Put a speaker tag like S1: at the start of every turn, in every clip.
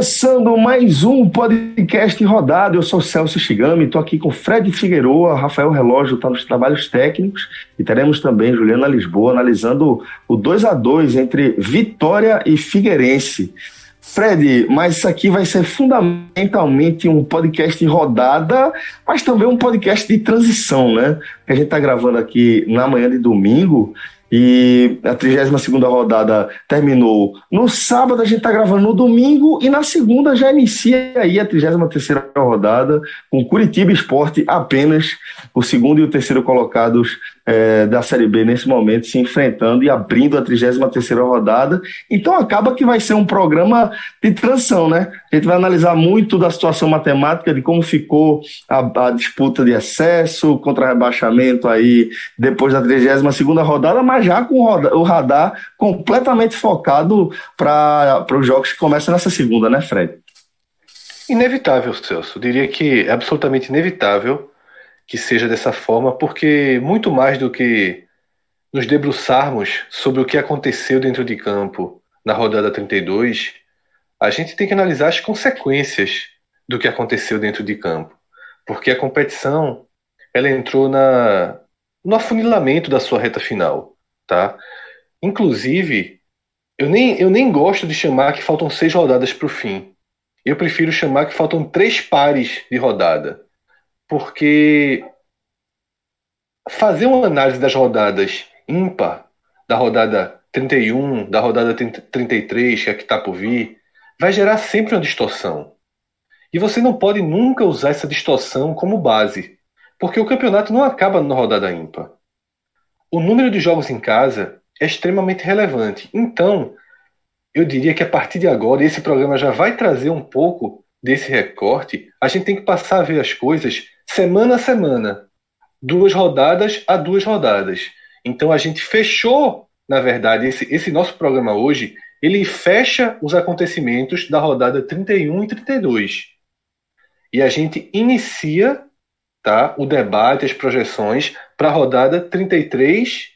S1: Começando mais um podcast rodado, eu sou Celso Shigami, estou aqui com Fred Figueroa, Rafael Relógio está nos trabalhos técnicos e teremos também Juliana Lisboa analisando o 2 a 2 entre Vitória e Figueirense. Fred, mas isso aqui vai ser fundamentalmente um podcast rodada, mas também um podcast de transição, né? A gente está gravando aqui na manhã de domingo e a 32 rodada terminou no sábado, a gente está gravando no domingo, e na segunda já inicia aí a 33 rodada, com Curitiba Esporte apenas, o segundo e o terceiro colocados é, da Série B nesse momento se enfrentando e abrindo a 33 rodada. Então acaba que vai ser um programa de transição, né? A gente vai analisar muito da situação matemática, de como ficou a, a disputa de acesso contra rebaixamento aí depois da 32 rodada, mas já com o radar completamente focado para os jogos que começam nessa segunda, né, Fred?
S2: Inevitável, Celso. Eu diria que é absolutamente inevitável que seja dessa forma, porque muito mais do que nos debruçarmos sobre o que aconteceu dentro de campo na rodada 32, a gente tem que analisar as consequências do que aconteceu dentro de campo, porque a competição ela entrou na no afunilamento da sua reta final, tá? Inclusive, eu nem, eu nem gosto de chamar que faltam seis rodadas para o fim. Eu prefiro chamar que faltam três pares de rodada porque fazer uma análise das rodadas ímpar, da rodada 31, da rodada 33, que é que está por vir, vai gerar sempre uma distorção. E você não pode nunca usar essa distorção como base, porque o campeonato não acaba na rodada ímpar. O número de jogos em casa é extremamente relevante. Então, eu diria que a partir de agora, esse programa já vai trazer um pouco desse recorte. A gente tem que passar a ver as coisas semana a semana, duas rodadas a duas rodadas. Então a gente fechou, na verdade, esse, esse nosso programa hoje, ele fecha os acontecimentos da rodada 31 e 32. E a gente inicia tá, o debate, as projeções para a rodada 33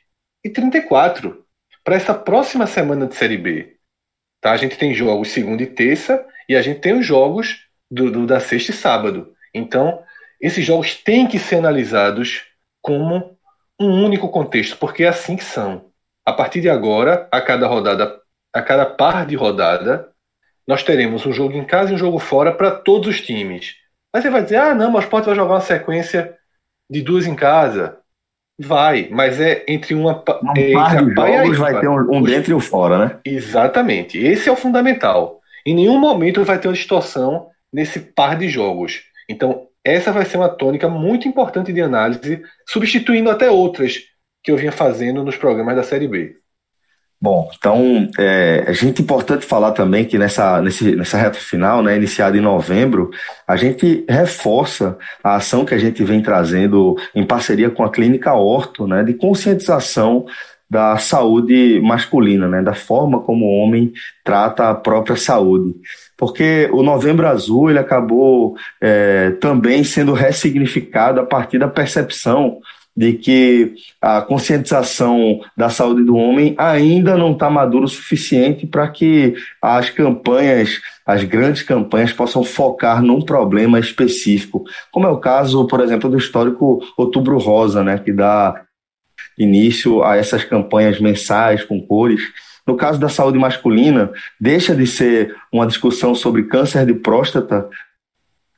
S2: e 34, para essa próxima semana de Série B. Tá? A gente tem jogos segunda e terça, e a gente tem os jogos do, do da sexta e sábado. Então, esses jogos têm que ser analisados como um único contexto, porque é assim que são. A partir de agora, a cada rodada, a cada par de rodada, nós teremos um jogo em casa e um jogo fora para todos os times. Mas você vai dizer, ah, não, mas pode vai jogar uma sequência de duas em casa. Vai, mas é entre uma
S1: um é, par de jogos vai ter um, um dentro e um fora, né?
S2: Exatamente. Esse é o fundamental. Em nenhum momento vai ter uma distorção nesse par de jogos. Então, essa vai ser uma tônica muito importante de análise, substituindo até outras que eu vinha fazendo nos programas da Série B.
S1: Bom, então é, é gente importante falar também que nessa, nesse, nessa reta final, né, iniciada em novembro, a gente reforça a ação que a gente vem trazendo em parceria com a Clínica Orto, né, de conscientização da saúde masculina, né, da forma como o homem trata a própria saúde porque o Novembro Azul ele acabou é, também sendo ressignificado a partir da percepção de que a conscientização da saúde do homem ainda não está madura o suficiente para que as campanhas, as grandes campanhas, possam focar num problema específico, como é o caso, por exemplo, do histórico Outubro Rosa, né, que dá início a essas campanhas mensais com cores no caso da saúde masculina, deixa de ser uma discussão sobre câncer de próstata,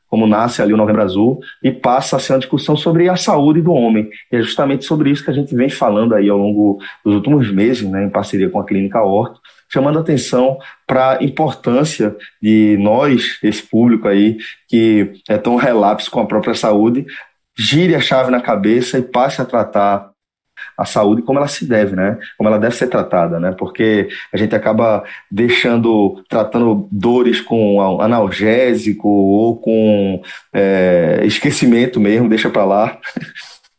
S1: como nasce ali o Novembro Azul, e passa a ser uma discussão sobre a saúde do homem. E é justamente sobre isso que a gente vem falando aí ao longo dos últimos meses, né, em parceria com a Clínica Horto, chamando atenção para a importância de nós, esse público aí, que é tão relapso com a própria saúde, gire a chave na cabeça e passe a tratar a saúde como ela se deve, né? Como ela deve ser tratada, né? Porque a gente acaba deixando, tratando dores com analgésico ou com é, esquecimento mesmo, deixa para lá.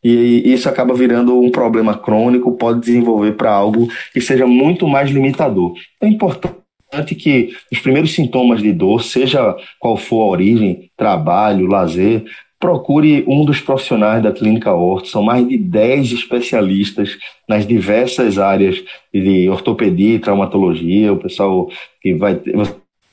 S1: E isso acaba virando um problema crônico, pode desenvolver para algo que seja muito mais limitador. É importante que os primeiros sintomas de dor, seja qual for a origem, trabalho, lazer, procure um dos profissionais da Clínica Orto. São mais de 10 especialistas nas diversas áreas de ortopedia e traumatologia. O pessoal que vai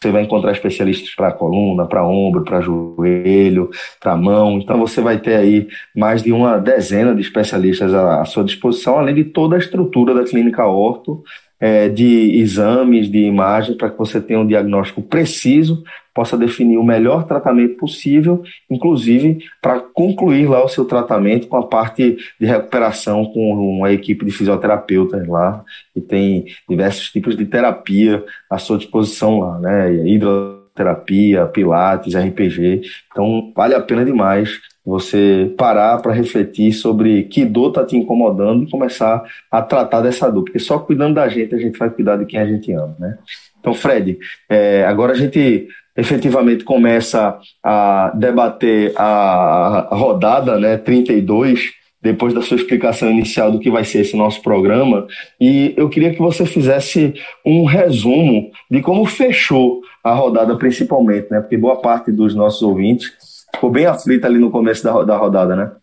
S1: você vai encontrar especialistas para coluna, para ombro, para joelho, para mão. Então você vai ter aí mais de uma dezena de especialistas à, sua disposição, além de toda a estrutura da clínica orto, é, de exames, de imagem, para que você tenha um diagnóstico preciso, possa definir o melhor tratamento possível, inclusive para concluir lá o seu tratamento com a parte de recuperação com uma equipe de fisioterapeutas lá, que tem diversos tipos de terapia à sua disposição lá, né? Hidroterapia, pilates, RPG. Então, vale a pena demais você parar para refletir sobre que dor está te incomodando e começar a tratar dessa dor, porque só cuidando da gente a gente vai cuidar de quem a gente ama, né? Então, Fred, é, agora a gente efetivamente começa a debater a rodada, né, 32, depois da sua explicação inicial do que vai ser esse nosso programa, e eu queria que você fizesse um resumo de como fechou a rodada, principalmente, né, porque boa parte dos nossos ouvintes ficou bem aflita ali no começo da, da rodada, né?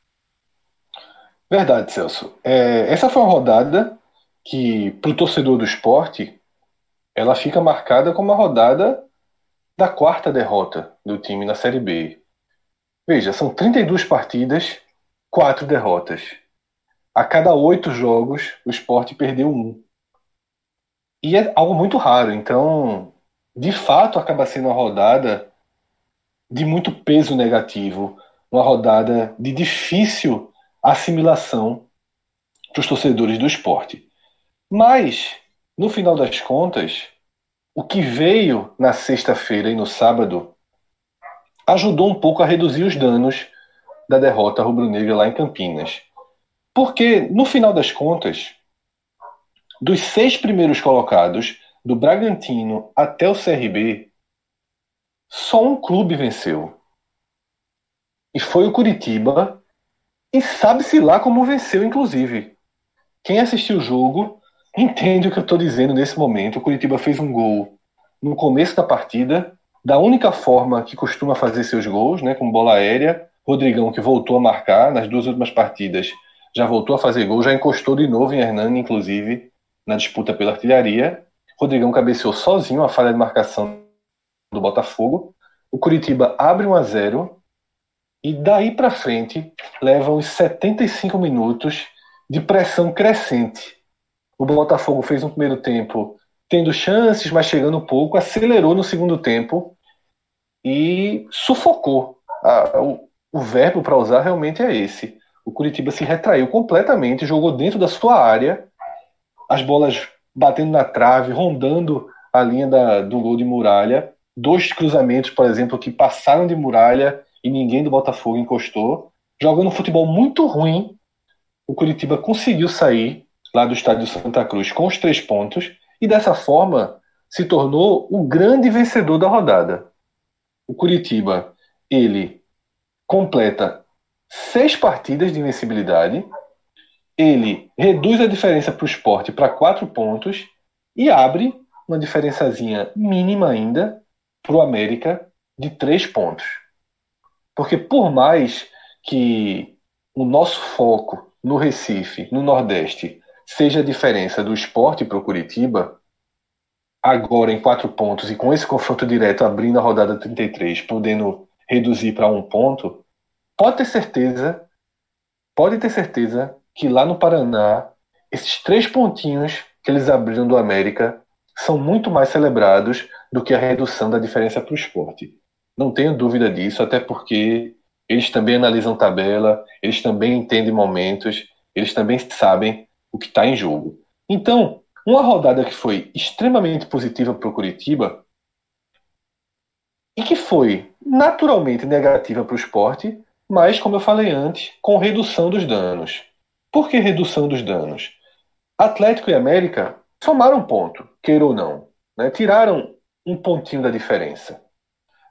S2: Verdade, Celso. É, essa foi uma rodada que, para o torcedor do esporte, ela fica marcada como a rodada da quarta derrota do time na Série B. Veja, são 32 partidas, quatro derrotas. A cada oito jogos, o esporte perdeu um. E é algo muito raro, então, de fato, acaba sendo uma rodada de muito peso negativo, uma rodada de difícil assimilação para os torcedores do esporte. Mas, no final das contas, o que veio na sexta-feira e no sábado ajudou um pouco a reduzir os danos da derrota rubro-negra lá em Campinas. Porque, no final das contas, dos seis primeiros colocados, do Bragantino até o CRB, só um clube venceu. E foi o Curitiba. E sabe-se lá como venceu, inclusive. Quem assistiu o jogo entende o que eu estou dizendo nesse momento. O Curitiba fez um gol no começo da partida, da única forma que costuma fazer seus gols, né, com bola aérea. Rodrigão, que voltou a marcar nas duas últimas partidas, já voltou a fazer gol, já encostou de novo em Hernani, inclusive, na disputa pela artilharia. Rodrigão cabeceou sozinho a falha de marcação do Botafogo. O Curitiba abre 1 a 0 e daí para frente leva uns 75 minutos de pressão crescente. O Botafogo fez um primeiro tempo tendo chances, mas chegando pouco, acelerou no segundo tempo e sufocou. Ah, o, o verbo para usar realmente é esse. O Curitiba se retraiu completamente, jogou dentro da sua área, as bolas batendo na trave, rondando a linha da, do gol de muralha, dois cruzamentos, por exemplo, que passaram de muralha e ninguém do Botafogo encostou. Jogando um futebol muito ruim, o Curitiba conseguiu sair lá do estádio Santa Cruz com os três pontos e dessa forma se tornou o grande vencedor da rodada. O Curitiba, ele completa seis partidas de invencibilidade, ele reduz a diferença para o esporte para quatro pontos e abre uma diferençazinha mínima ainda para o América de três pontos. Porque por mais que o nosso foco no Recife, no Nordeste, seja a diferença do esporte para o Curitiba, agora em quatro pontos e com esse confronto direto abrindo a rodada 33, podendo reduzir para um ponto, pode ter certeza, pode ter certeza que lá no Paraná, esses três pontinhos que eles abriram do América são muito mais celebrados do que a redução da diferença para o esporte. Não tenho dúvida disso, até porque eles também analisam tabela, eles também entendem momentos, eles também sabem o que está em jogo. Então, uma rodada que foi extremamente positiva para o Curitiba e que foi naturalmente negativa para o esporte, mas, como eu falei antes, com redução dos danos. Por que redução dos danos? Atlético e América somaram ponto, queira ou não. Né? Tiraram um pontinho da diferença.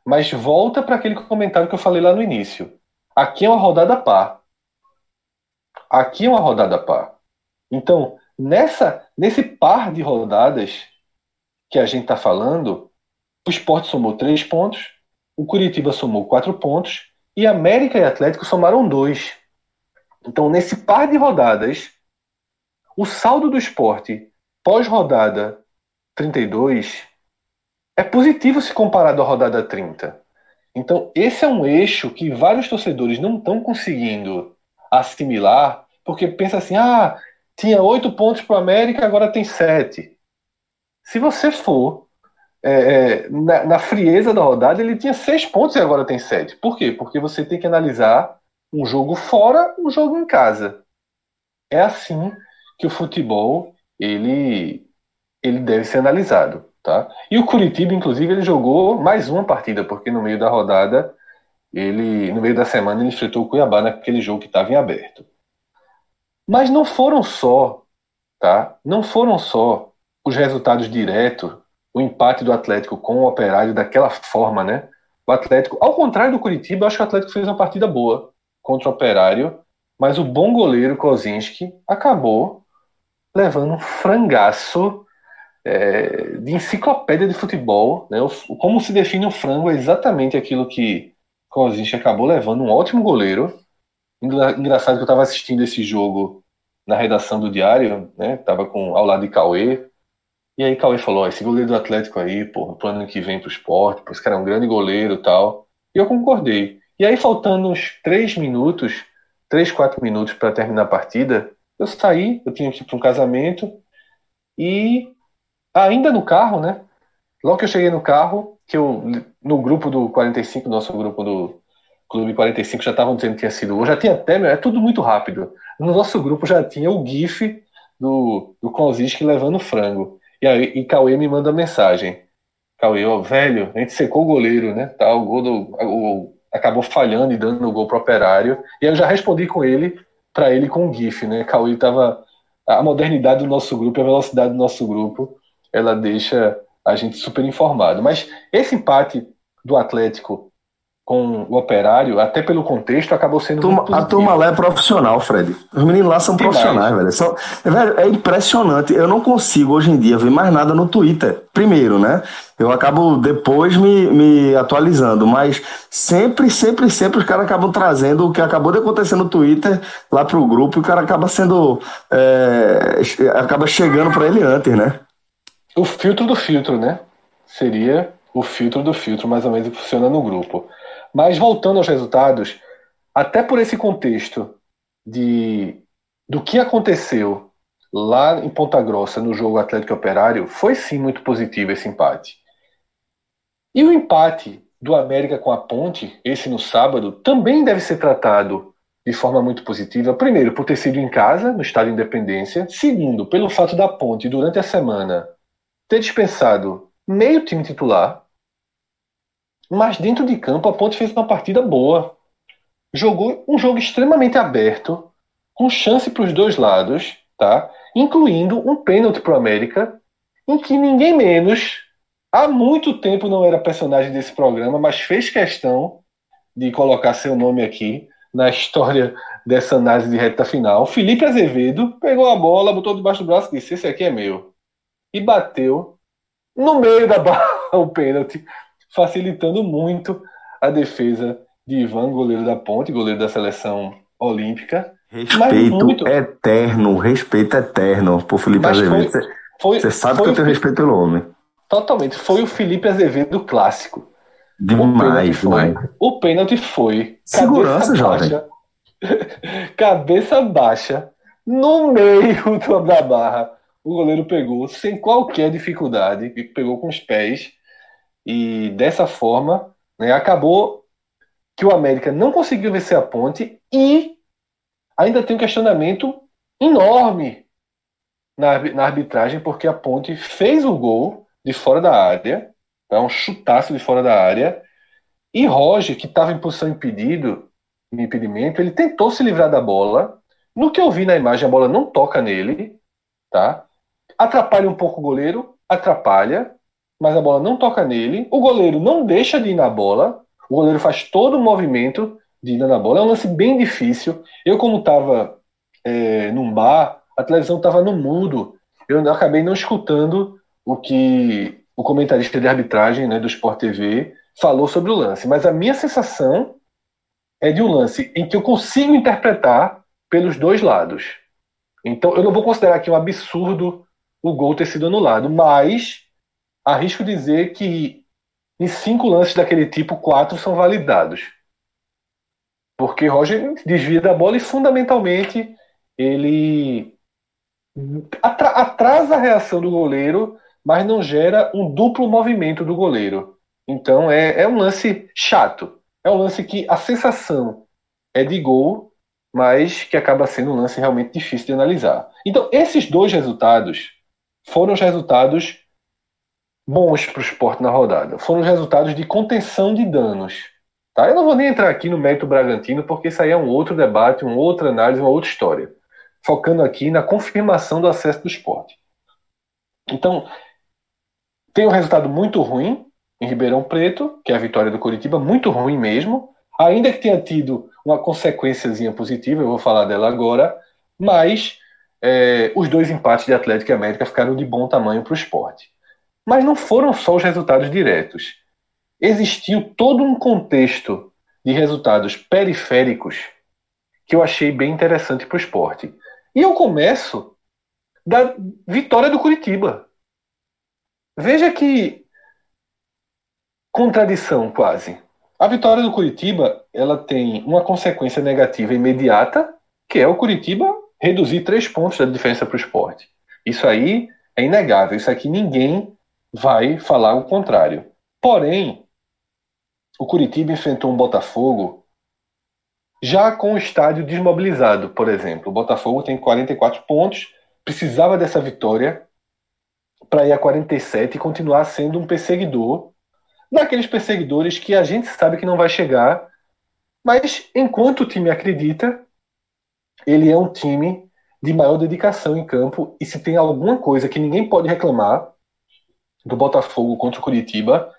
S2: Mas volta para aquele comentário que eu falei lá no início. Aqui é uma rodada par. Aqui é uma rodada par. Então, nessa, nesse par de rodadas que a gente está falando, o Sport somou três pontos, o Curitiba somou quatro pontos e América e Atlético somaram dois. Então, nesse par de rodadas, o saldo do esporte pós-rodada 32 é positivo se comparado à rodada 30. Então, esse é um eixo que vários torcedores não estão conseguindo assimilar, porque pensa assim: ah, tinha oito pontos para o América, agora tem sete. Se você for é, é, na, na, frieza da rodada, ele tinha seis pontos e agora tem sete. Por quê? Porque você tem que analisar um jogo fora, um jogo em casa. É assim que o futebol ele, ele deve ser analisado. Tá? E o Curitiba, inclusive, ele jogou mais uma partida, porque no meio da rodada, ele no meio da semana, ele enfrentou o Cuiabá naquele jogo que estava em aberto. Mas não foram só, tá? Não foram só os resultados diretos, o empate do Atlético com o Operário daquela forma, né? O Atlético, ao contrário do Curitiba, acho que o Atlético fez uma partida boa contra o Operário, mas o bom goleiro Kozinski acabou levando um frangaço é, de enciclopédia de futebol. Né? O, como se define o frango é exatamente aquilo que Kozinski acabou levando, um ótimo goleiro. Engraçado que eu estava assistindo esse jogo na redação do Diário, né? Tava com, ao lado de Cauê. E aí Cauê falou, esse goleiro do Atlético aí, pô, pro ano que vem pro esporte, pô, esse cara é um grande goleiro e tal. E eu concordei. E aí, faltando uns três minutos, três, quatro minutos para terminar a partida, eu saí, eu tinha que ir para um casamento, e ainda no carro, né? Logo que eu cheguei no carro, que eu, no grupo do 45, nosso grupo do Clube 45, já estavam dizendo que tinha sido já tinha até, é tudo muito rápido. No nosso grupo já tinha o GIF do, do Konziski levando frango. E aí e Cauê me manda mensagem. Cauê, ó, velho, a gente secou o goleiro, né? Tá, o gol do. O, acabou falhando e dando o gol pro operário. E eu já respondi com ele, para ele com o GIF, né? Cauê tava. A modernidade do nosso grupo, a velocidade do nosso grupo ela deixa a gente super informado. Mas esse empate do Atlético com o Operário, até pelo contexto, acabou sendo
S1: turma, A turma lá é profissional, Fred. Os meninos lá são profissionais, velho. São, velho. É impressionante. Eu não consigo hoje em dia ver mais nada no Twitter. Primeiro, né? Eu acabo depois me, me atualizando, mas sempre, sempre, sempre os caras acabam trazendo o que acabou de acontecer no Twitter lá pro grupo e o cara acaba sendo. É, acaba chegando para ele antes, né?
S2: O filtro do filtro, né? Seria o filtro do filtro, mais ou menos, que funciona no grupo. Mas voltando aos resultados, até por esse contexto de do que aconteceu lá em Ponta Grossa no jogo Atlético Operário, foi sim muito positivo esse empate. E o empate do América com a Ponte, esse no sábado, também deve ser tratado de forma muito positiva. Primeiro, por ter sido em casa, no Estádio Independência. Segundo, pelo fato da Ponte, durante a semana, ter dispensado meio time titular, mas dentro de campo a Ponte fez uma partida boa. Jogou um jogo extremamente aberto, com chance para os dois lados, tá? incluindo um pênalti para o América, em que ninguém menos, há muito tempo não era personagem desse programa, mas fez questão de colocar seu nome aqui na história dessa análise de reta final. Felipe Azevedo pegou a bola, botou debaixo do braço e disse: Esse aqui é meu e bateu no meio da barra o pênalti, facilitando muito a defesa de Ivan, goleiro da Ponte, goleiro da seleção olímpica.
S1: Respeito muito... eterno, respeito eterno por Felipe Mas Azevedo. Foi, foi, Você sabe que eu tenho respeito pelo homem.
S2: Totalmente. Foi o Felipe Azevedo clássico.
S1: Demais,
S2: o pênalti foi. O pênalti foi
S1: Segurança, jovem. Baixa,
S2: cabeça baixa, no meio da barra o goleiro pegou sem qualquer dificuldade, pegou com os pés e dessa forma né, acabou que o América não conseguiu vencer a ponte e ainda tem um questionamento enorme na, na arbitragem, porque a ponte fez o gol de fora da área, é um chutaço de fora da área, e Roger, que estava em posição impedido, em impedimento, ele tentou se livrar da bola. No que eu vi na imagem, a bola não toca nele, tá? Atrapalha um pouco o goleiro, atrapalha, mas a bola não toca nele. O goleiro não deixa de ir na bola. O goleiro faz todo o movimento de ir na bola. É um lance bem difícil. Eu, como estava é, num bar, a televisão estava no mudo. Eu acabei não escutando o que o comentarista de arbitragem né, do Sport TV falou sobre o lance. Mas a minha sensação é de um lance em que eu consigo interpretar pelos dois lados. Então, eu não vou considerar aqui um absurdo o gol ter sido anulado. Mas arrisco dizer que em cinco lances daquele tipo, quatro são validados. Porque Roger desvia da bola e fundamentalmente ele atrasa a reação do goleiro, mas não gera um duplo movimento do goleiro. Então é, é um lance chato. É um lance que a sensação é de gol, mas que acaba sendo um lance realmente difícil de analisar. Então, esses dois resultados foram os resultados bons para o esporte na rodada. Foram os resultados de contenção de danos. Tá? Eu não vou nem entrar aqui no mérito Bragantino, porque isso aí é um outro debate, uma outra análise, uma outra história. Focando aqui na confirmação do acesso do esporte. Então, tem um resultado muito ruim em Ribeirão Preto, que é a vitória do Curitiba, muito ruim mesmo. Ainda que tenha tido uma consequênciazinha positiva, eu vou falar dela agora, mas é, os dois empates de Atlético e América ficaram de bom tamanho para o esporte. Mas não foram só os resultados diretos. Existiu todo um contexto de resultados periféricos que eu achei bem interessante para o esporte. E eu começo da vitória do Curitiba. Veja que contradição quase. A vitória do Curitiba ela tem uma consequência negativa imediata, que é o Curitiba reduzir três pontos da diferença para o esporte. Isso aí é inegável. Isso aqui ninguém vai falar o contrário. Porém, o Curitiba enfrentou um Botafogo já com o estádio desmobilizado, por exemplo. O Botafogo tem 44 pontos, precisava dessa vitória para ir a 47 e continuar sendo um perseguidor daqueles perseguidores que a gente sabe que não vai chegar, mas enquanto o time acredita, ele é um time de maior dedicação em campo e se tem alguma coisa que ninguém pode reclamar do Botafogo contra o Curitiba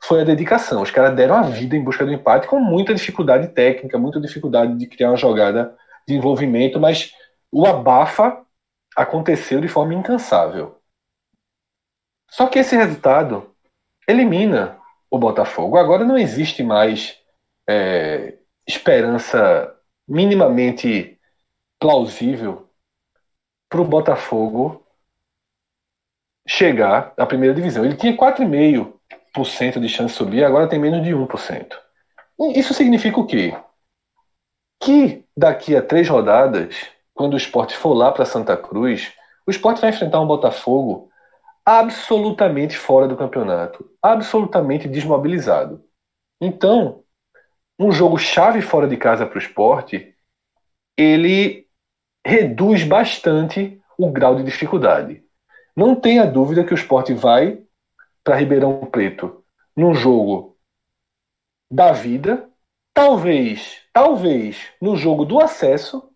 S2: foi a dedicação. Os caras deram a vida em busca do empate com muita dificuldade técnica, muita dificuldade de criar uma jogada de envolvimento, mas o abafa aconteceu de forma incansável. Só que esse resultado elimina o Botafogo. Agora não existe mais é, esperança minimamente plausível para o Botafogo chegar à primeira divisão. Ele tinha 4,5% de chance de subir, agora tem menos de 1%. Isso significa o quê? Que daqui a três rodadas, quando o esporte for lá para Santa Cruz, o esporte vai enfrentar um Botafogo absolutamente fora do campeonato, absolutamente desmobilizado. Então, um jogo chave fora de casa para o esporte, ele reduz bastante o grau de dificuldade. Não tenha dúvida que o esporte vai para Ribeirão Preto num jogo da vida, talvez, talvez no jogo do acesso,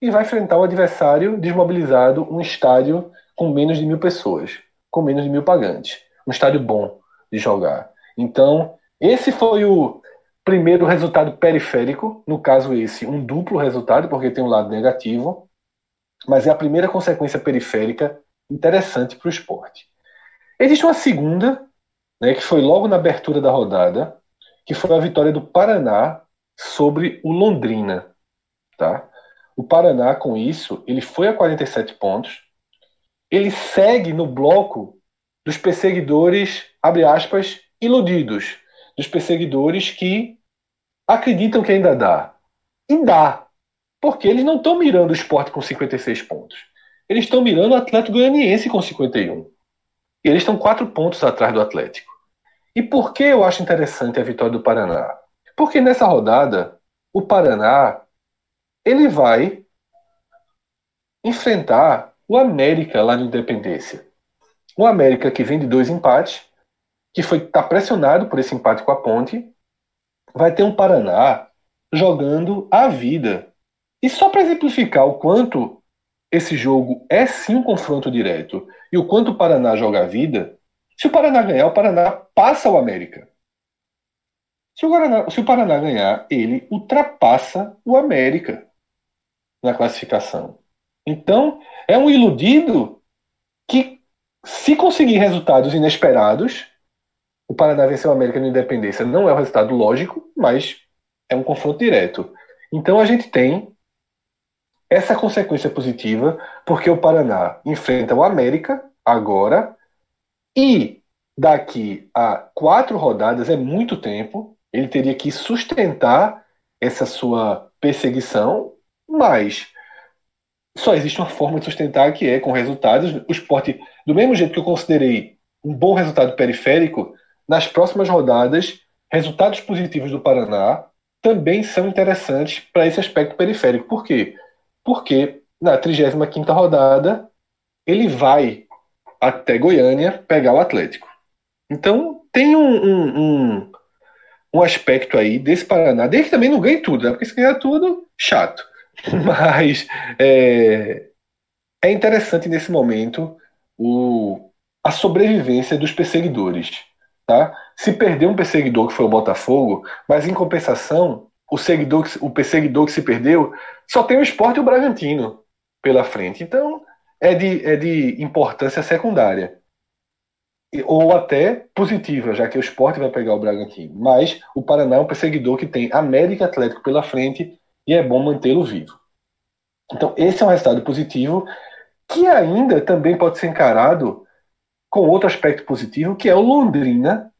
S2: e vai enfrentar um adversário desmobilizado, um estádio com menos de mil pessoas com menos de mil pagantes. Um estádio bom de jogar. Então, esse foi o primeiro resultado periférico, no caso esse, um duplo resultado, porque tem um lado negativo, mas é a primeira consequência periférica interessante para o esporte. Existe uma segunda, né, que foi logo na abertura da rodada, que foi a vitória do Paraná sobre o Londrina. Tá? O Paraná, com isso, ele foi a 47 pontos, ele segue no bloco dos perseguidores, abre aspas, iludidos, dos perseguidores que acreditam que ainda dá. E dá. Porque eles não estão mirando o esporte com 56 pontos. Eles estão mirando o Atlético Goianiense com 51. E eles estão quatro pontos atrás do Atlético. E por que eu acho interessante a vitória do Paraná? Porque nessa rodada, o Paraná ele vai enfrentar o América lá no Independência. O América que vem de dois empates, que foi tá pressionado por esse empate com a Ponte, vai ter um Paraná jogando a vida. E só para exemplificar o quanto esse jogo é sim um confronto direto e o quanto o Paraná joga a vida, se o Paraná ganhar, o Paraná passa o América. Se o, Paraná, se o Paraná ganhar, ele ultrapassa o América na classificação. Então, é um iludido que, se conseguir resultados inesperados, o Paraná venceu o América na Independência não é um resultado lógico, mas é um confronto direto. Então, a gente tem essa consequência positiva, porque o Paraná enfrenta o América agora e daqui a quatro rodadas é muito tempo. Ele teria que sustentar essa sua perseguição, mas só existe uma forma de sustentar que é com resultados. O esporte, do mesmo jeito que eu considerei um bom resultado periférico, nas próximas rodadas, resultados positivos do Paraná também são interessantes para esse aspecto periférico. Por quê? Porque na 35 rodada ele vai até Goiânia pegar o Atlético. Então tem um, um, um, um aspecto aí desse Paraná, desde que também não ganhe tudo, né? porque se ganhar tudo, chato. Mas é, é interessante nesse momento o, a sobrevivência dos perseguidores. Tá? Se perder um perseguidor que foi o Botafogo, mas em compensação, o, seguidor, o perseguidor que se perdeu só tem o esporte e o Bragantino pela frente. Então é de, é de importância secundária. Ou até positiva, já que o esporte vai pegar o Bragantino. Mas o Paraná é um perseguidor que tem América Atlético pela frente e é bom mantê-lo vivo. Então, esse é um resultado positivo que ainda também pode ser encarado com outro aspecto positivo, que é o Londrina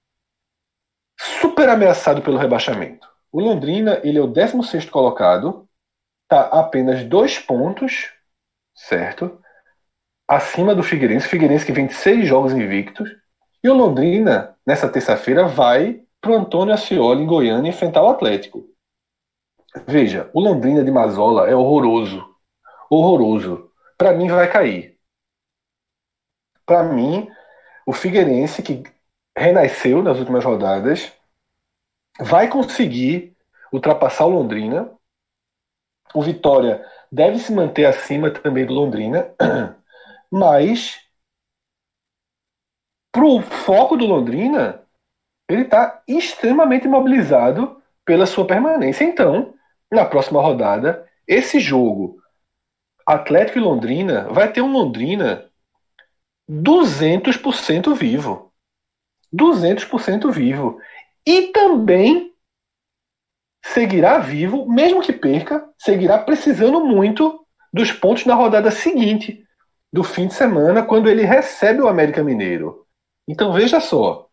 S2: super ameaçado pelo rebaixamento. O Londrina ele é o 16 colocado, está apenas dois pontos, certo? Acima do Figueirense. Figueirense que vem de seis jogos invictos. E o Londrina, nessa terça-feira, vai para o Antônio Ascioli, em Goiânia, enfrentar o Atlético. Veja, o Londrina de Mazola é horroroso. Horroroso. Para mim, vai cair. Para mim, o Figueirense, que renasceu nas últimas rodadas, vai conseguir ultrapassar o Londrina. O Vitória deve se manter acima também do Londrina, mas para o foco do Londrina, ele está extremamente mobilizado pela sua permanência. Então, na próxima rodada, esse jogo Atlético e Londrina vai ter um Londrina 200% vivo. 200% vivo. E também seguirá vivo, mesmo que perca, seguirá precisando muito dos pontos na rodada seguinte, do fim de semana, quando ele recebe o América Mineiro. Então veja só,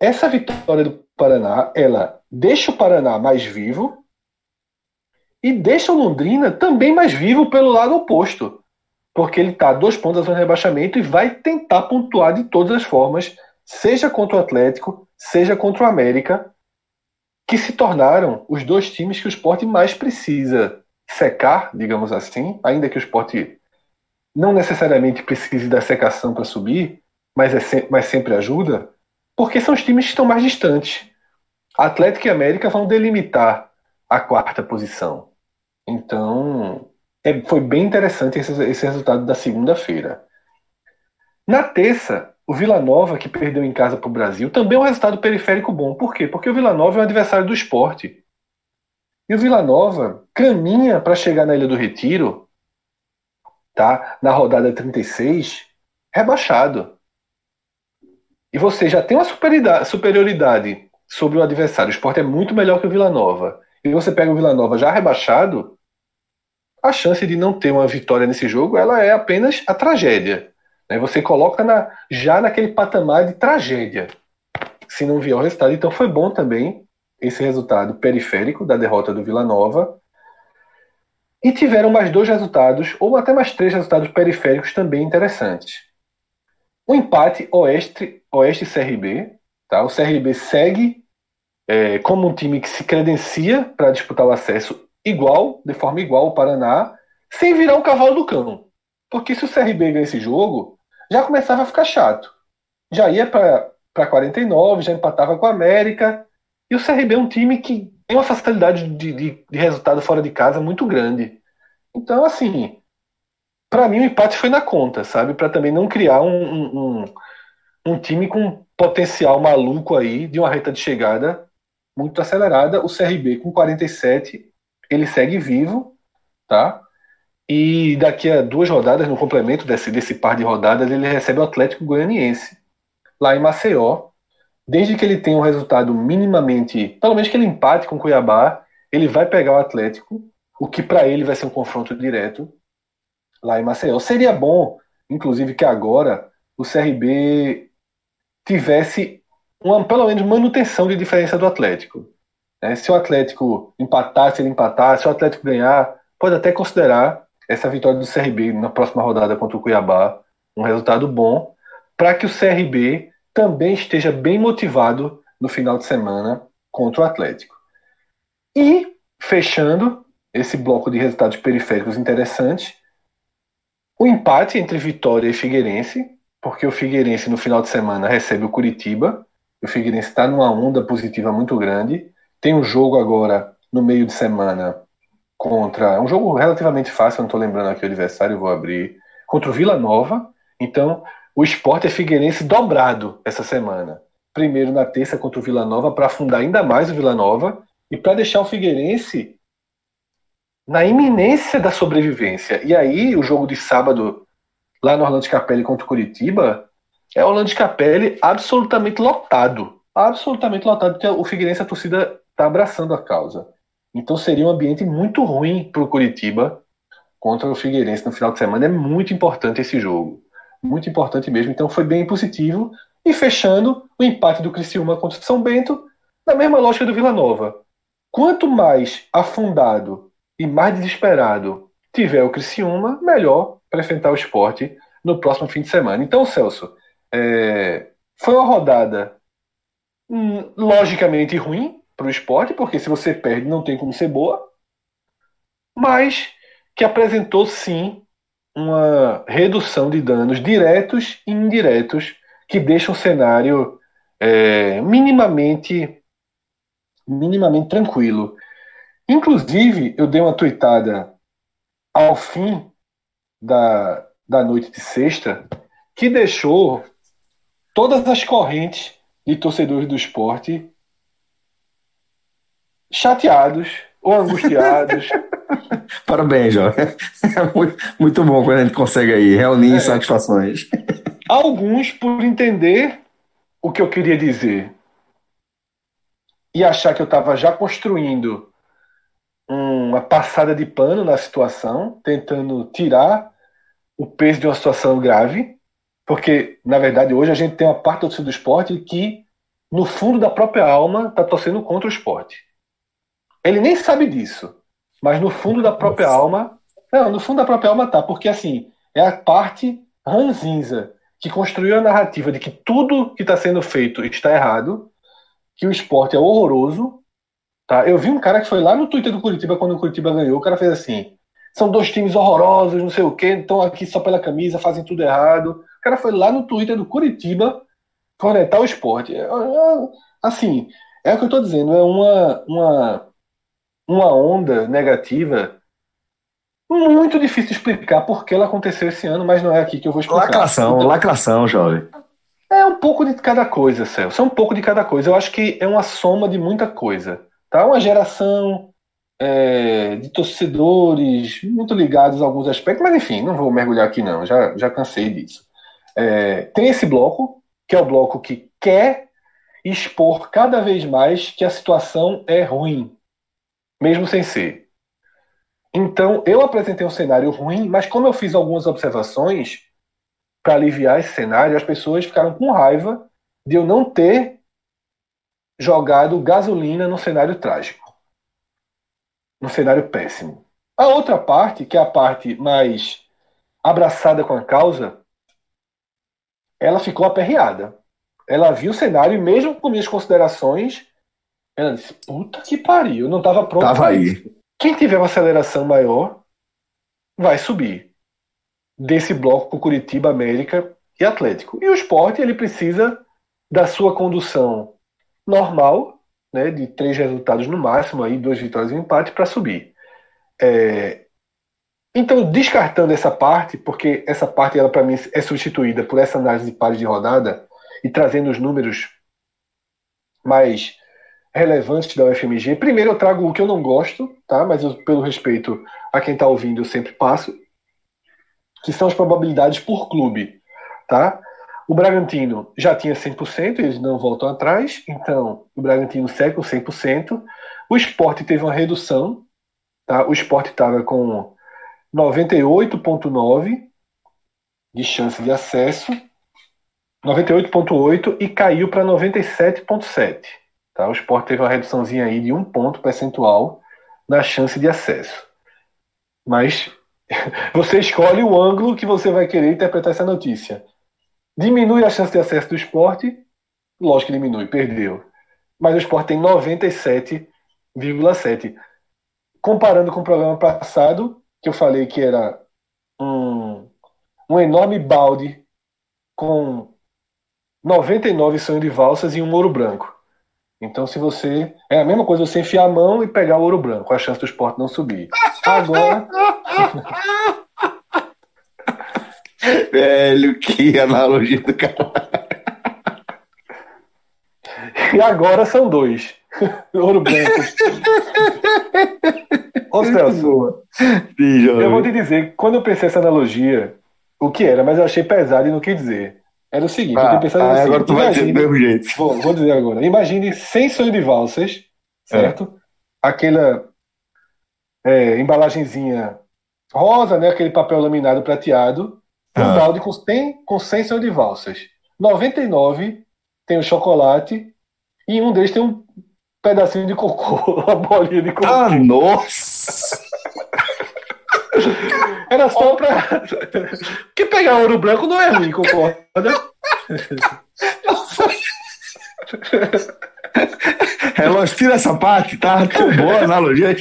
S2: essa vitória do Paraná, ela deixa o Paraná mais vivo e deixa o Londrina também mais vivo pelo lado oposto porque ele está a dois pontos da zona de rebaixamento e vai tentar pontuar de todas as formas, seja contra o Atlético, seja contra o América, que se tornaram os dois times que o esporte mais precisa secar, digamos assim, ainda que o esporte não necessariamente precise da secação para subir, mas, é se, mas sempre ajuda, porque são os times que estão mais distantes. Atlético e América vão delimitar a quarta posição. Então, é, foi bem interessante esse, esse resultado da segunda-feira. Na terça, o Vila Nova, que perdeu em casa para o Brasil, também é um resultado periférico bom. Por quê? Porque o Vila Nova é um adversário do esporte. E o Vila Nova caminha para chegar na Ilha do Retiro, tá? na rodada 36, rebaixado. E você já tem uma superioridade, sobre o adversário. O esporte é muito melhor que o Vila Nova. E você pega o Vila Nova já rebaixado, a chance de não ter uma vitória nesse jogo ela é apenas a tragédia. Né? Você coloca na, já naquele patamar de tragédia, se não vier o resultado. Então foi bom também esse resultado periférico da derrota do Vila Nova. E tiveram mais dois resultados, ou até mais três resultados periféricos também interessantes. O empate Oeste, Oeste CRB. Tá? O CRB segue é, como um time que se credencia para disputar o acesso igual, de forma igual o Paraná, sem virar um cavalo do cão. Porque se o CRB ganha esse jogo, já começava a ficar chato. Já ia para 49, já empatava com a América. E o CRB é um time que tem uma facilidade de, de, de resultado fora de casa muito grande. Então, assim, para mim o empate foi na conta, sabe? Para também não criar um, um, um, time com potencial maluco aí de uma reta de chegada muito acelerada. O CRB com 47 ele segue vivo, tá? E daqui a duas rodadas, no complemento desse, desse par de rodadas, ele recebe o Atlético Goianiense, lá em Maceió. Desde que ele tenha um resultado minimamente, pelo menos que ele empate com o Cuiabá, ele vai pegar o Atlético, o que para ele vai ser um confronto direto lá em Maceió. Seria bom, inclusive, que agora o CRB tivesse uma, pelo menos, manutenção de diferença do Atlético. Né? Se o Atlético empatar, se ele empatar, se o Atlético ganhar, pode até considerar essa vitória do CRB na próxima rodada contra o Cuiabá um resultado bom, para que o CRB também esteja bem motivado no final de semana contra o Atlético. E, fechando esse bloco de resultados periféricos interessantes, o empate entre Vitória e Figueirense, porque o Figueirense no final de semana recebe o Curitiba, o Figueirense está numa onda positiva muito grande, tem um jogo agora no meio de semana contra. Um jogo relativamente fácil, não estou lembrando aqui o adversário, vou abrir. Contra o Vila Nova. Então, o esporte é Figueirense dobrado essa semana. Primeiro na terça contra o Vila Nova, para afundar ainda mais o Vila Nova e para deixar o Figueirense na iminência da sobrevivência. E aí, o jogo de sábado, lá no Orlando Capelli contra o Curitiba, é o Orlando Capelli absolutamente lotado. Absolutamente lotado, porque o Figueirense, a torcida está abraçando a causa. Então seria um ambiente muito ruim para o Curitiba contra o Figueirense no final de semana. É muito importante esse jogo. Muito importante mesmo. Então foi bem positivo. E fechando o empate do Criciúma contra o São Bento, na mesma lógica do Vila Nova. Quanto mais afundado e mais desesperado tiver o Criciúma, melhor para enfrentar o esporte no próximo fim de semana. Então, Celso, é... foi uma rodada hum, logicamente ruim, para o esporte, porque se você perde não tem como ser boa, mas que apresentou sim uma redução de danos diretos e indiretos que deixa o cenário é, minimamente minimamente tranquilo. Inclusive, eu dei uma tuitada ao fim da, da noite de sexta que deixou todas as correntes de torcedores do esporte chateados ou angustiados.
S1: Parabéns, Jó. É muito, bom quando a gente consegue aí reunir é. satisfações.
S2: Alguns por entender o que eu queria dizer e achar que eu estava já construindo uma passada de pano na situação, tentando tirar o peso de uma situação grave, porque, na verdade, hoje a gente tem uma parte do esporte que, no fundo da própria alma, está torcendo contra o esporte. Ele nem sabe disso. Mas no fundo da própria Nossa. alma. Não, no fundo da própria alma tá. Porque assim, é a parte ranzinza que construiu a narrativa de que tudo que está sendo feito está errado, que o esporte é horroroso. Tá? Eu vi um cara que foi lá no Twitter do Curitiba quando o Curitiba ganhou, o cara fez assim: são dois times horrorosos, não sei o quê, estão aqui só pela camisa, fazem tudo errado. O cara foi lá no Twitter do Curitiba conectar o esporte. Assim, é o que eu estou dizendo, é uma, uma uma onda negativa muito difícil de explicar por que ela aconteceu esse ano, mas não é aqui que eu vou explicar.
S1: Lacração, então, lacração, jovem.
S2: É um pouco de cada coisa, Celso. É um pouco de cada coisa. Eu acho que é uma soma de muita coisa. Tá? Uma geração é, de torcedores muito ligados a alguns aspectos, mas enfim, não vou mergulhar aqui não, já, já cansei disso. É, tem esse bloco, que é o bloco que quer expor cada vez mais que a situação é ruim, mesmo sem ser. Então, eu apresentei um cenário ruim, mas como eu fiz algumas observações para aliviar esse cenário, as pessoas ficaram com raiva de eu não ter jogado gasolina no cenário trágico. No cenário péssimo. A outra parte, que é a parte mais abraçada com a causa, ela ficou aperreada. Ela viu o cenário e mesmo com minhas considerações, ela disse: Puta que pariu, não estava pronto.
S1: Tava aí.
S2: Quem tiver uma aceleração maior vai subir desse bloco com Curitiba, América e Atlético. E o esporte ele precisa da sua condução normal, né, de três resultados no máximo, aí duas vitórias e um empate para subir. É... Então, descartando essa parte, porque essa parte ela para mim é substituída por essa análise de pares de rodada e trazendo os números mais relevantes da UFMG. Primeiro eu trago o que eu não gosto, tá? Mas eu, pelo respeito a quem está ouvindo, eu sempre passo, que são as probabilidades por clube, tá? O Bragantino já tinha 100%, eles não voltam atrás, então o Bragantino segue com 100%. O esporte teve uma redução, tá? O esporte estava com 98,9% de chance de acesso 98,8 e caiu para 97,7. Tá? O Sport teve uma reduçãozinha aí de um ponto percentual na chance de acesso. Mas você escolhe o ângulo que você vai querer interpretar essa notícia. Diminui a chance de acesso do esporte? Lógico que diminui, perdeu. Mas o esporte tem 97,7. Comparando com o programa passado, que eu falei que era um, um enorme balde com 99 sonhos de valsas e um ouro branco. Então, se você. É a mesma coisa você enfiar a mão e pegar o ouro branco, a chance do esporte não subir. Agora.
S1: Velho, que analogia do cara.
S2: E agora são dois. Ouro branco. Ô Celso, eu vou te dizer, quando eu pensei essa analogia, o que era, mas eu achei pesado e não quis dizer. Era o seguinte, ah, eu pensando
S1: ah,
S2: assim,
S1: agora tu vai dizer do mesmo jeito.
S2: Vou, vou dizer agora. Imagine sem sonho de valsas, certo? É. Aquela é, embalagenzinha rosa, né? Aquele papel laminado prateado. Um ah. balde com, tem, com 100 sonhos de valsas. 99 tem o chocolate e um deles tem um pedacinho de cocô, uma bolinha de cocô.
S1: Ah, nossa!
S2: Era só pra. Porque pegar ouro branco não é ruim, concorda?
S1: Relógio, tira essa parte, tá? Tão boa a analogia.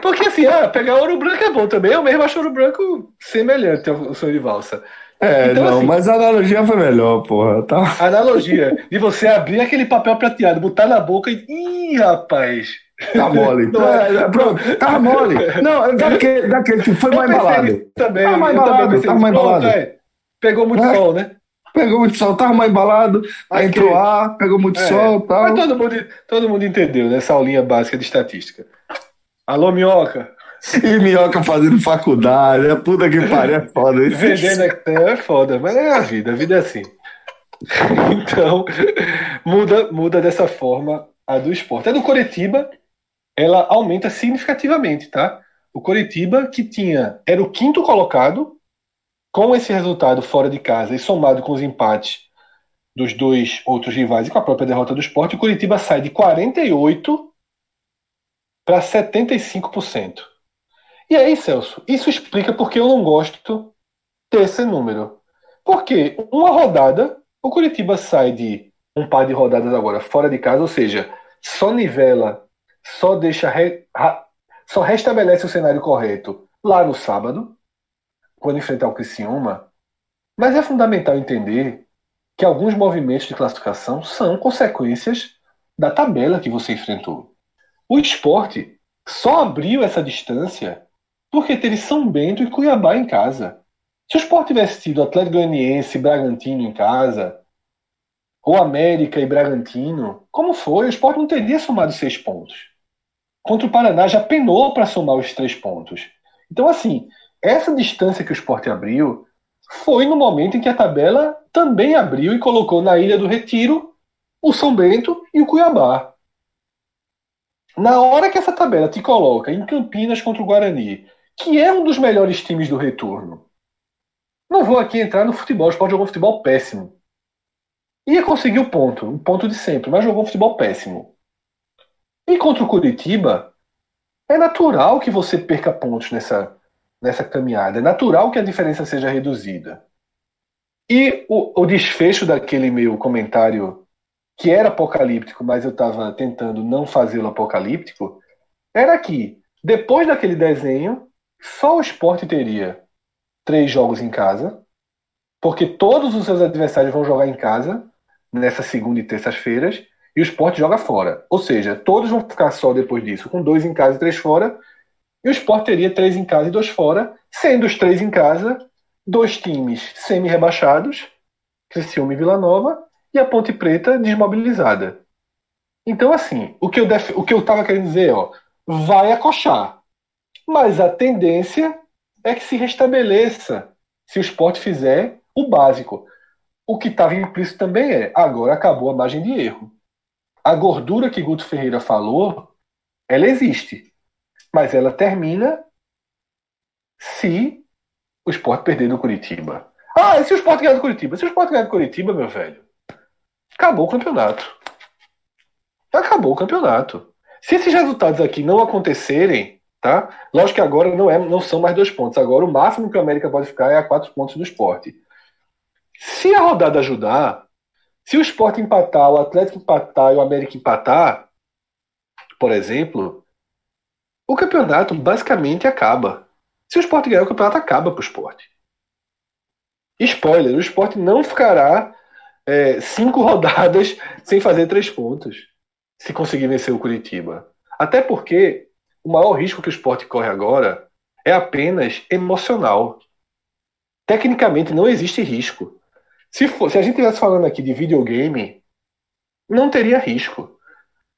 S2: Porque assim, ah, pegar ouro branco é bom também. Eu mesmo acho ouro branco semelhante ao sonho de valsa.
S1: É, então, não, assim, mas a analogia foi melhor, porra. Tá...
S2: Analogia de você abrir aquele papel prateado, botar na boca e. Ih, rapaz!
S1: Tá mole. É, é, pronto, tá mole. Não, é daquele, daquele que foi mais embalado.
S2: Também, tá mais embalado,
S1: tá mais embalado. É.
S2: Pegou muito é. sol, né?
S1: Pegou muito sol, tava mais embalado, aí entrou ar, pegou muito é. sol tal.
S2: Mas todo mundo, todo mundo entendeu, né? Essa aulinha básica de estatística. Alô, minhoca.
S1: E minhoca fazendo faculdade, é puta que pariu, é foda.
S2: Isso. Vendendo é foda, mas é a vida, a vida é assim. Então, muda, muda dessa forma a do esporte. A do Coritiba, ela aumenta significativamente, tá? O Coritiba, que tinha, era o quinto colocado, com esse resultado fora de casa e somado com os empates dos dois outros rivais e com a própria derrota do esporte, o Curitiba sai de 48% para 75%. E aí, Celso, isso explica porque eu não gosto desse número. Porque uma rodada, o Curitiba sai de um par de rodadas agora fora de casa, ou seja, só nivela, só deixa, re, só restabelece o cenário correto lá no sábado quando enfrentar o Criciúma, mas é fundamental entender que alguns movimentos de classificação são consequências da tabela que você enfrentou. O esporte só abriu essa distância porque teve São Bento e Cuiabá em casa. Se o esporte tivesse tido Atlético Goianiense e Bragantino em casa, ou América e Bragantino, como foi, o esporte não teria somado seis pontos. Contra o Paraná já penou para somar os três pontos. Então, assim, essa distância que o esporte abriu foi no momento em que a tabela também abriu e colocou na Ilha do Retiro o São Bento e o Cuiabá. Na hora que essa tabela te coloca em Campinas contra o Guarani, que é um dos melhores times do retorno, não vou aqui entrar no futebol, o esporte jogou um futebol péssimo. Ia conseguir o ponto, o ponto de sempre, mas jogou um futebol péssimo. E contra o Curitiba, é natural que você perca pontos nessa, nessa caminhada. É natural que a diferença seja reduzida. E o, o desfecho daquele meu comentário, que era apocalíptico, mas eu estava tentando não fazê-lo apocalíptico, era que, depois daquele desenho, só o esporte teria três jogos em casa, porque todos os seus adversários vão jogar em casa nessa segunda e terças-feiras, e o esporte joga fora. Ou seja, todos vão ficar só depois disso, com dois em casa e três fora, e o Sport teria três em casa e dois fora, sendo os três em casa, dois times semi-rebaixados, Criciúma e Vila Nova, e a Ponte Preta desmobilizada. Então, assim, o que eu def... o que eu estava querendo dizer, ó, vai acochar. Mas a tendência é que se restabeleça se o esporte fizer o básico. O que estava implícito também é, agora acabou a margem de erro. A gordura que Guto Ferreira falou, ela existe mas ela termina se o esporte perder do Curitiba. Ah, e se o Sport ganhar do Curitiba? Se o Sport ganhar do Curitiba, meu velho, acabou o campeonato. Acabou o campeonato. Se esses resultados aqui não acontecerem, tá? Lógico que agora não, é, não são mais dois pontos. Agora o máximo que o América pode ficar é a quatro pontos do esporte. Se a rodada ajudar, se o esporte empatar, o Atlético empatar e o América empatar, por exemplo, o campeonato basicamente acaba. Se o esporte ganhar, o campeonato acaba para o esporte. Spoiler, o esporte não ficará é, cinco rodadas sem fazer três pontos se conseguir vencer o Curitiba. Até porque o maior risco que o esporte corre agora é apenas emocional. Tecnicamente não existe risco. Se, for, se a gente estivesse falando aqui de videogame, não teria risco.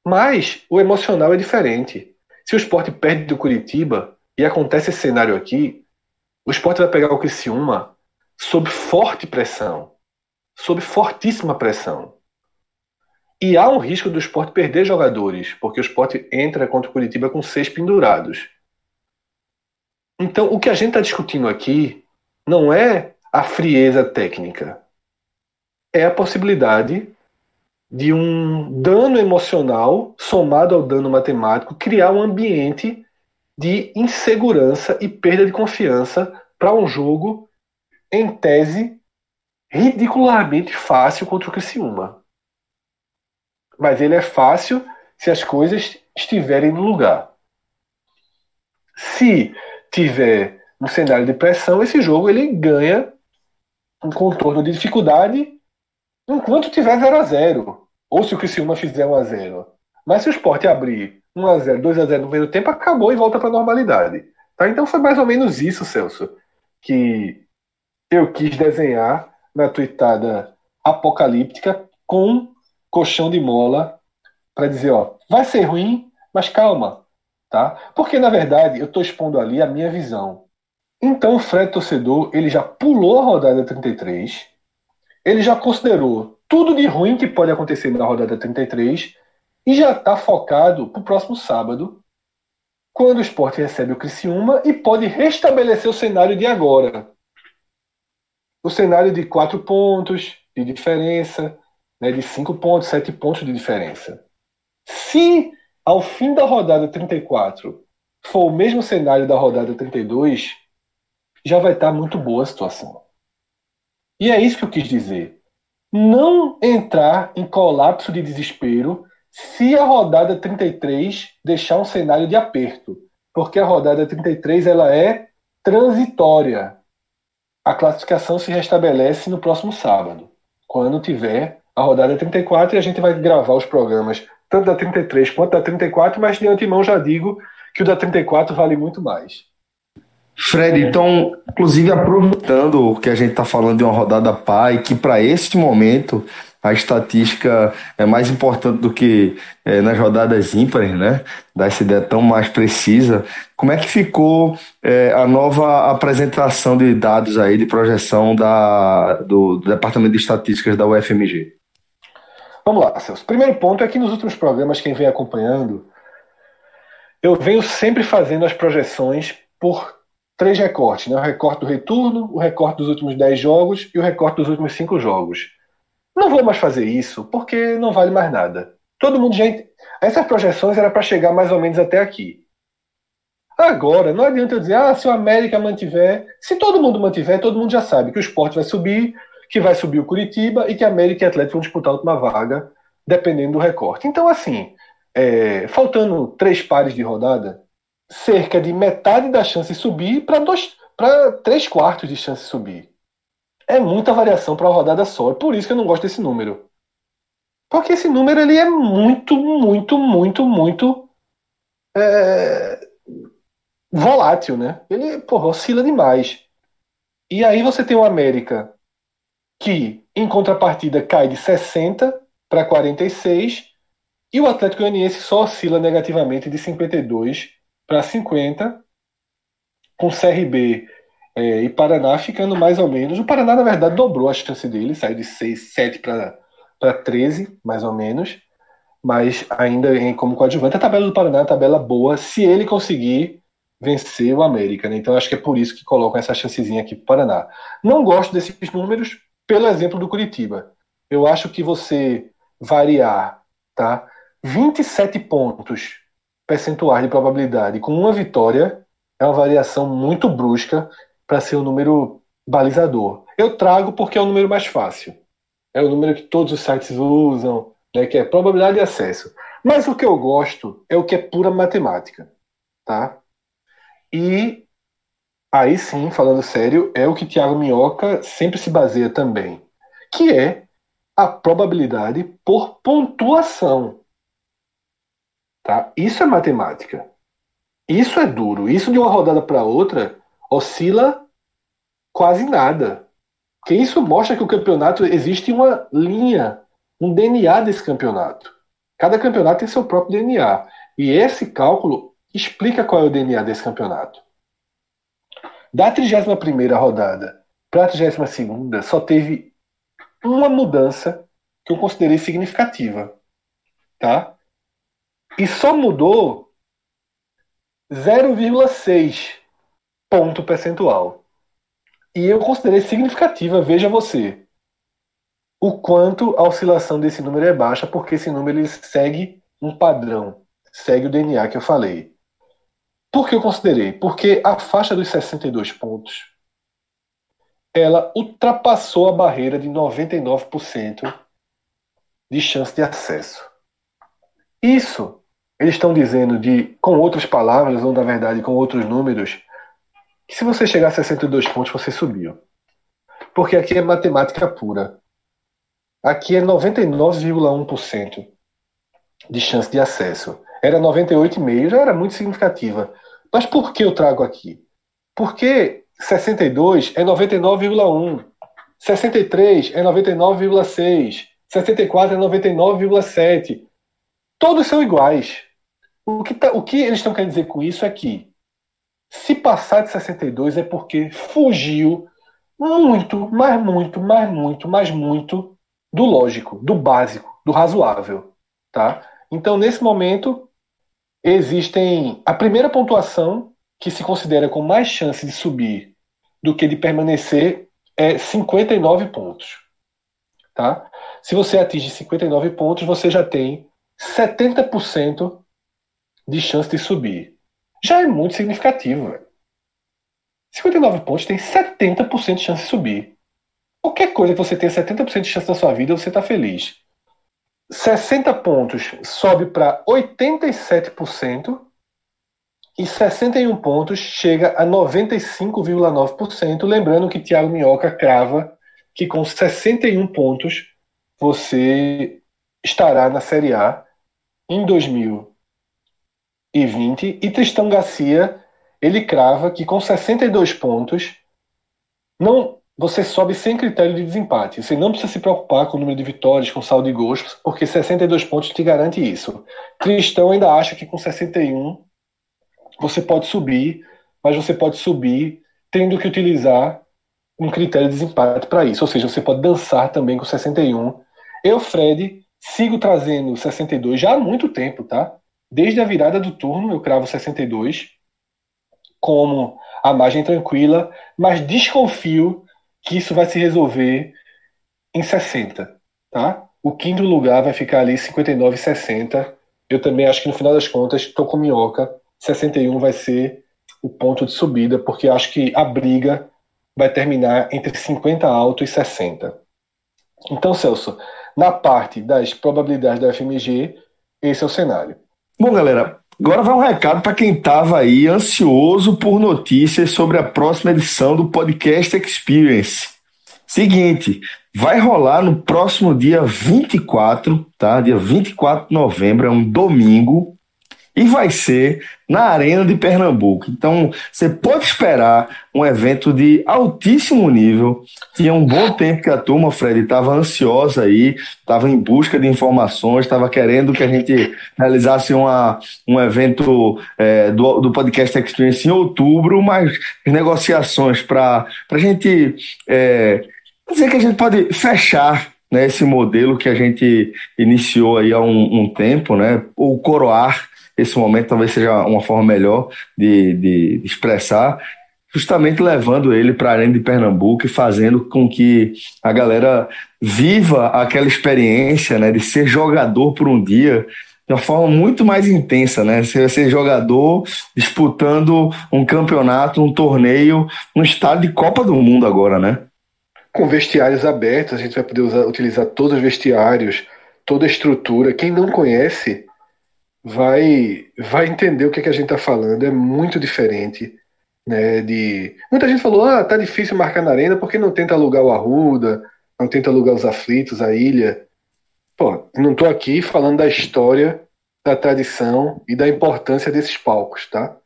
S2: Mas o emocional é diferente. Se o esporte perde do Curitiba e acontece esse cenário aqui, o esporte vai pegar o Criciúma sob forte pressão. Sob fortíssima pressão. E há um risco do esporte perder jogadores, porque o esporte entra contra o Curitiba com seis pendurados. Então, o que a gente está discutindo aqui não é a frieza técnica, é a possibilidade de um dano emocional somado ao dano matemático criar um ambiente de insegurança e perda de confiança para um jogo, em tese, ridicularmente fácil contra o Criciúma mas ele é fácil se as coisas estiverem no lugar. Se tiver um cenário de pressão, esse jogo ele ganha um contorno de dificuldade enquanto tiver 0 a 0 ou se o Criciúma fizer 1 a 0 Mas se o esporte abrir 1 a 0 2 a 0 no primeiro tempo, acabou e volta para a normalidade. Tá? Então foi mais ou menos isso, Celso, que eu quis desenhar na tuitada apocalíptica com colchão de mola para dizer, ó, vai ser ruim, mas calma, tá? Porque na verdade eu estou expondo ali a minha visão. Então o Fred torcedor ele já pulou a rodada 33, ele já considerou tudo de ruim que pode acontecer na rodada 33 e já está focado para o próximo sábado, quando o esporte recebe o Criciúma e pode restabelecer o cenário de agora. O cenário de quatro pontos de diferença, né, de 5 pontos, 7 pontos de diferença. Se ao fim da rodada 34 for o mesmo cenário da rodada 32, já vai estar muito boa a situação. E é isso que eu quis dizer. Não entrar em colapso de desespero se a rodada 33 deixar um cenário de aperto, porque a rodada 33 ela é transitória. A classificação se restabelece no próximo sábado, quando tiver a rodada 34 e a gente vai gravar os programas tanto da 33 quanto da 34, mas de antemão já digo que o da 34 vale muito mais.
S1: Fred, então, inclusive aproveitando que a gente está falando de uma rodada pai, que para esse momento a estatística é mais importante do que é, nas rodadas ímpares, né? Dar essa ideia tão mais precisa. Como é que ficou é, a nova apresentação de dados aí de projeção da, do, do Departamento de Estatísticas da UFMG?
S2: Vamos lá, Celso. Primeiro ponto é que nos últimos programas, quem vem acompanhando, eu venho sempre fazendo as projeções por três recortes, né? O recorte do retorno, o recorte dos últimos dez jogos e o recorte dos últimos cinco jogos. Não vou mais fazer isso porque não vale mais nada. Todo mundo já. Essas projeções era para chegar mais ou menos até aqui. Agora, não adianta eu dizer, ah, se o América mantiver. Se todo mundo mantiver, todo mundo já sabe que o esporte vai subir, que vai subir o Curitiba e que América e Atlético vão disputar a última vaga, dependendo do recorte. Então, assim, é, faltando três pares de rodada, cerca de metade da chance subir para três quartos de chance subir. É muita variação para uma rodada só. É por isso que eu não gosto desse número. Porque esse número ele é muito, muito, muito, muito é, volátil, né? Ele porra, oscila demais. E aí você tem o América que, em contrapartida, cai de 60 para 46, e o Atlético Goianiense só oscila negativamente de 52 para 50, com CRB é, e Paraná ficando mais ou menos. O Paraná, na verdade, dobrou a chance dele, saiu de 6, 7 para 13, mais ou menos. Mas ainda em, como coadjuvante, a tabela do Paraná é uma tabela boa se ele conseguir vencer o América. Né? Então acho que é por isso que colocam essa chancezinha aqui para o Paraná. Não gosto desses números pelo exemplo do Curitiba. Eu acho que você variar tá, 27 pontos percentuais de probabilidade com uma vitória é uma variação muito brusca para ser um número balizador. Eu trago porque é o número mais fácil. É o número que todos os sites usam, né, que é probabilidade de acesso. Mas o que eu gosto é o que é pura matemática, tá? E aí sim, falando sério, é o que Tiago Minhoca sempre se baseia também, que é a probabilidade por pontuação. Tá? Isso é matemática. Isso é duro. Isso de uma rodada para outra oscila quase nada. Porque isso mostra que o campeonato existe uma linha, um DNA desse campeonato. Cada campeonato tem seu próprio DNA. E esse cálculo explica qual é o DNA desse campeonato. Da 31 rodada para a 32 só teve uma mudança que eu considerei significativa. Tá? E só mudou 0,6 ponto percentual. E eu considerei significativa, veja você, o quanto a oscilação desse número é baixa, porque esse número ele segue um padrão, segue o DNA que eu falei. Por que eu considerei? Porque a faixa dos 62 pontos ela ultrapassou a barreira de 99% de chance de acesso. Isso, eles estão dizendo de, com outras palavras, ou na verdade com outros números, que se você chegar a 62 pontos, você subiu. Porque aqui é matemática pura. Aqui é 99,1% de chance de acesso. Era 98,5%, já era muito significativa. Mas por que eu trago aqui? Porque 62 é 99,1%, 63 é 99,6%, 64 é 99,7%. Todos são iguais. O que, tá, o que eles estão querendo dizer com isso é que se passar de 62 é porque fugiu muito, mas muito, mas muito, mas muito do lógico, do básico, do razoável, tá? Então, nesse momento, existem a primeira pontuação que se considera com mais chance de subir do que de permanecer é 59 pontos, tá? Se você atinge 59 pontos, você já tem 70% de chance de subir. Já é muito significativo. Véio. 59 pontos tem 70% de chance de subir. Qualquer coisa que você tenha 70% de chance na sua vida, você está feliz. 60 pontos sobe para 87% e 61 pontos chega a 95,9%. Lembrando que Thiago Minhoca crava que com 61 pontos você estará na Série A em 2020 e Tristão Garcia ele crava que com 62 pontos não você sobe sem critério de desempate. Você não precisa se preocupar com o número de vitórias, com saldo de gols, porque 62 pontos te garante isso. Tristão ainda acha que com 61 você pode subir, mas você pode subir tendo que utilizar um critério de desempate para isso. Ou seja, você pode dançar também com 61. Eu, Fred, sigo trazendo 62 já há muito tempo, tá? Desde a virada do turno eu cravo 62 como a margem tranquila, mas desconfio que isso vai se resolver em 60, tá? O quinto lugar vai ficar ali 59 e 60. Eu também acho que no final das contas estou com minhoca 61 vai ser o ponto de subida, porque acho que a briga vai terminar entre 50 alto e 60. Então, Celso, na parte das probabilidades da FMG, esse é o cenário.
S1: Bom, galera, agora vai um recado para quem estava aí ansioso por notícias sobre a próxima edição do Podcast Experience. Seguinte, vai rolar no próximo dia 24, tá? Dia 24 de novembro, é um domingo, e vai ser na Arena de Pernambuco. Então, você pode esperar um evento de altíssimo nível. Tinha um bom tempo que a turma, Fred, estava ansiosa aí, estava em busca de informações, estava querendo que a gente realizasse uma, um evento é, do, do Podcast Experience em outubro, mas negociações para a gente é, dizer que a gente pode fechar né, esse modelo que a gente iniciou aí há um, um tempo, né, ou coroar esse momento talvez seja uma forma melhor de, de expressar, justamente levando ele para a Arena de Pernambuco e fazendo com que a galera viva aquela experiência né, de ser jogador por um dia de uma forma muito mais intensa, né? Você vai ser jogador disputando um campeonato, um torneio, um estádio de Copa do Mundo agora, né?
S2: Com vestiários abertos, a gente vai poder usar, utilizar todos os vestiários, toda a estrutura. Quem não conhece vai vai entender o que, é que a gente está falando. É muito diferente. Né, de... Muita gente falou, ah, tá difícil marcar na arena porque não tenta alugar o Arruda, não tenta alugar os aflitos, a ilha. Pô, não estou aqui falando da história, da tradição e da importância desses palcos, tá?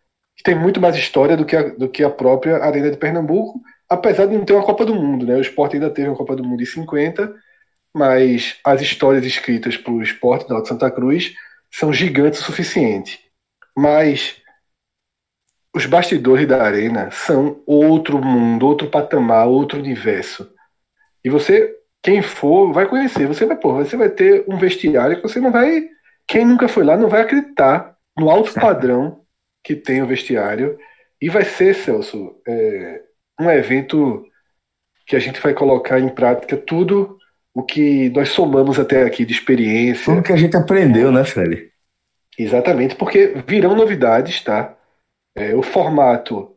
S2: Tem muito mais história do que a, do que a própria Arena de Pernambuco, apesar de não ter uma Copa do Mundo, né? O esporte ainda teve uma Copa do Mundo em 50, mas as histórias escritas para o esporte da Santa Cruz são gigantes o suficiente. Mas os bastidores da arena são outro mundo, outro patamar, outro universo. E você, quem for, vai conhecer. Você vai, pô, você vai ter um vestiário que você não vai. Quem nunca foi lá não vai acreditar no alto padrão que tem o vestiário. E vai ser, Celso, é, um evento que a gente vai colocar em prática tudo o que nós somamos até aqui de experiência.
S1: Tudo que a gente aprendeu, né, Fred?
S2: Exatamente, porque virão novidades, tá? É, o formato,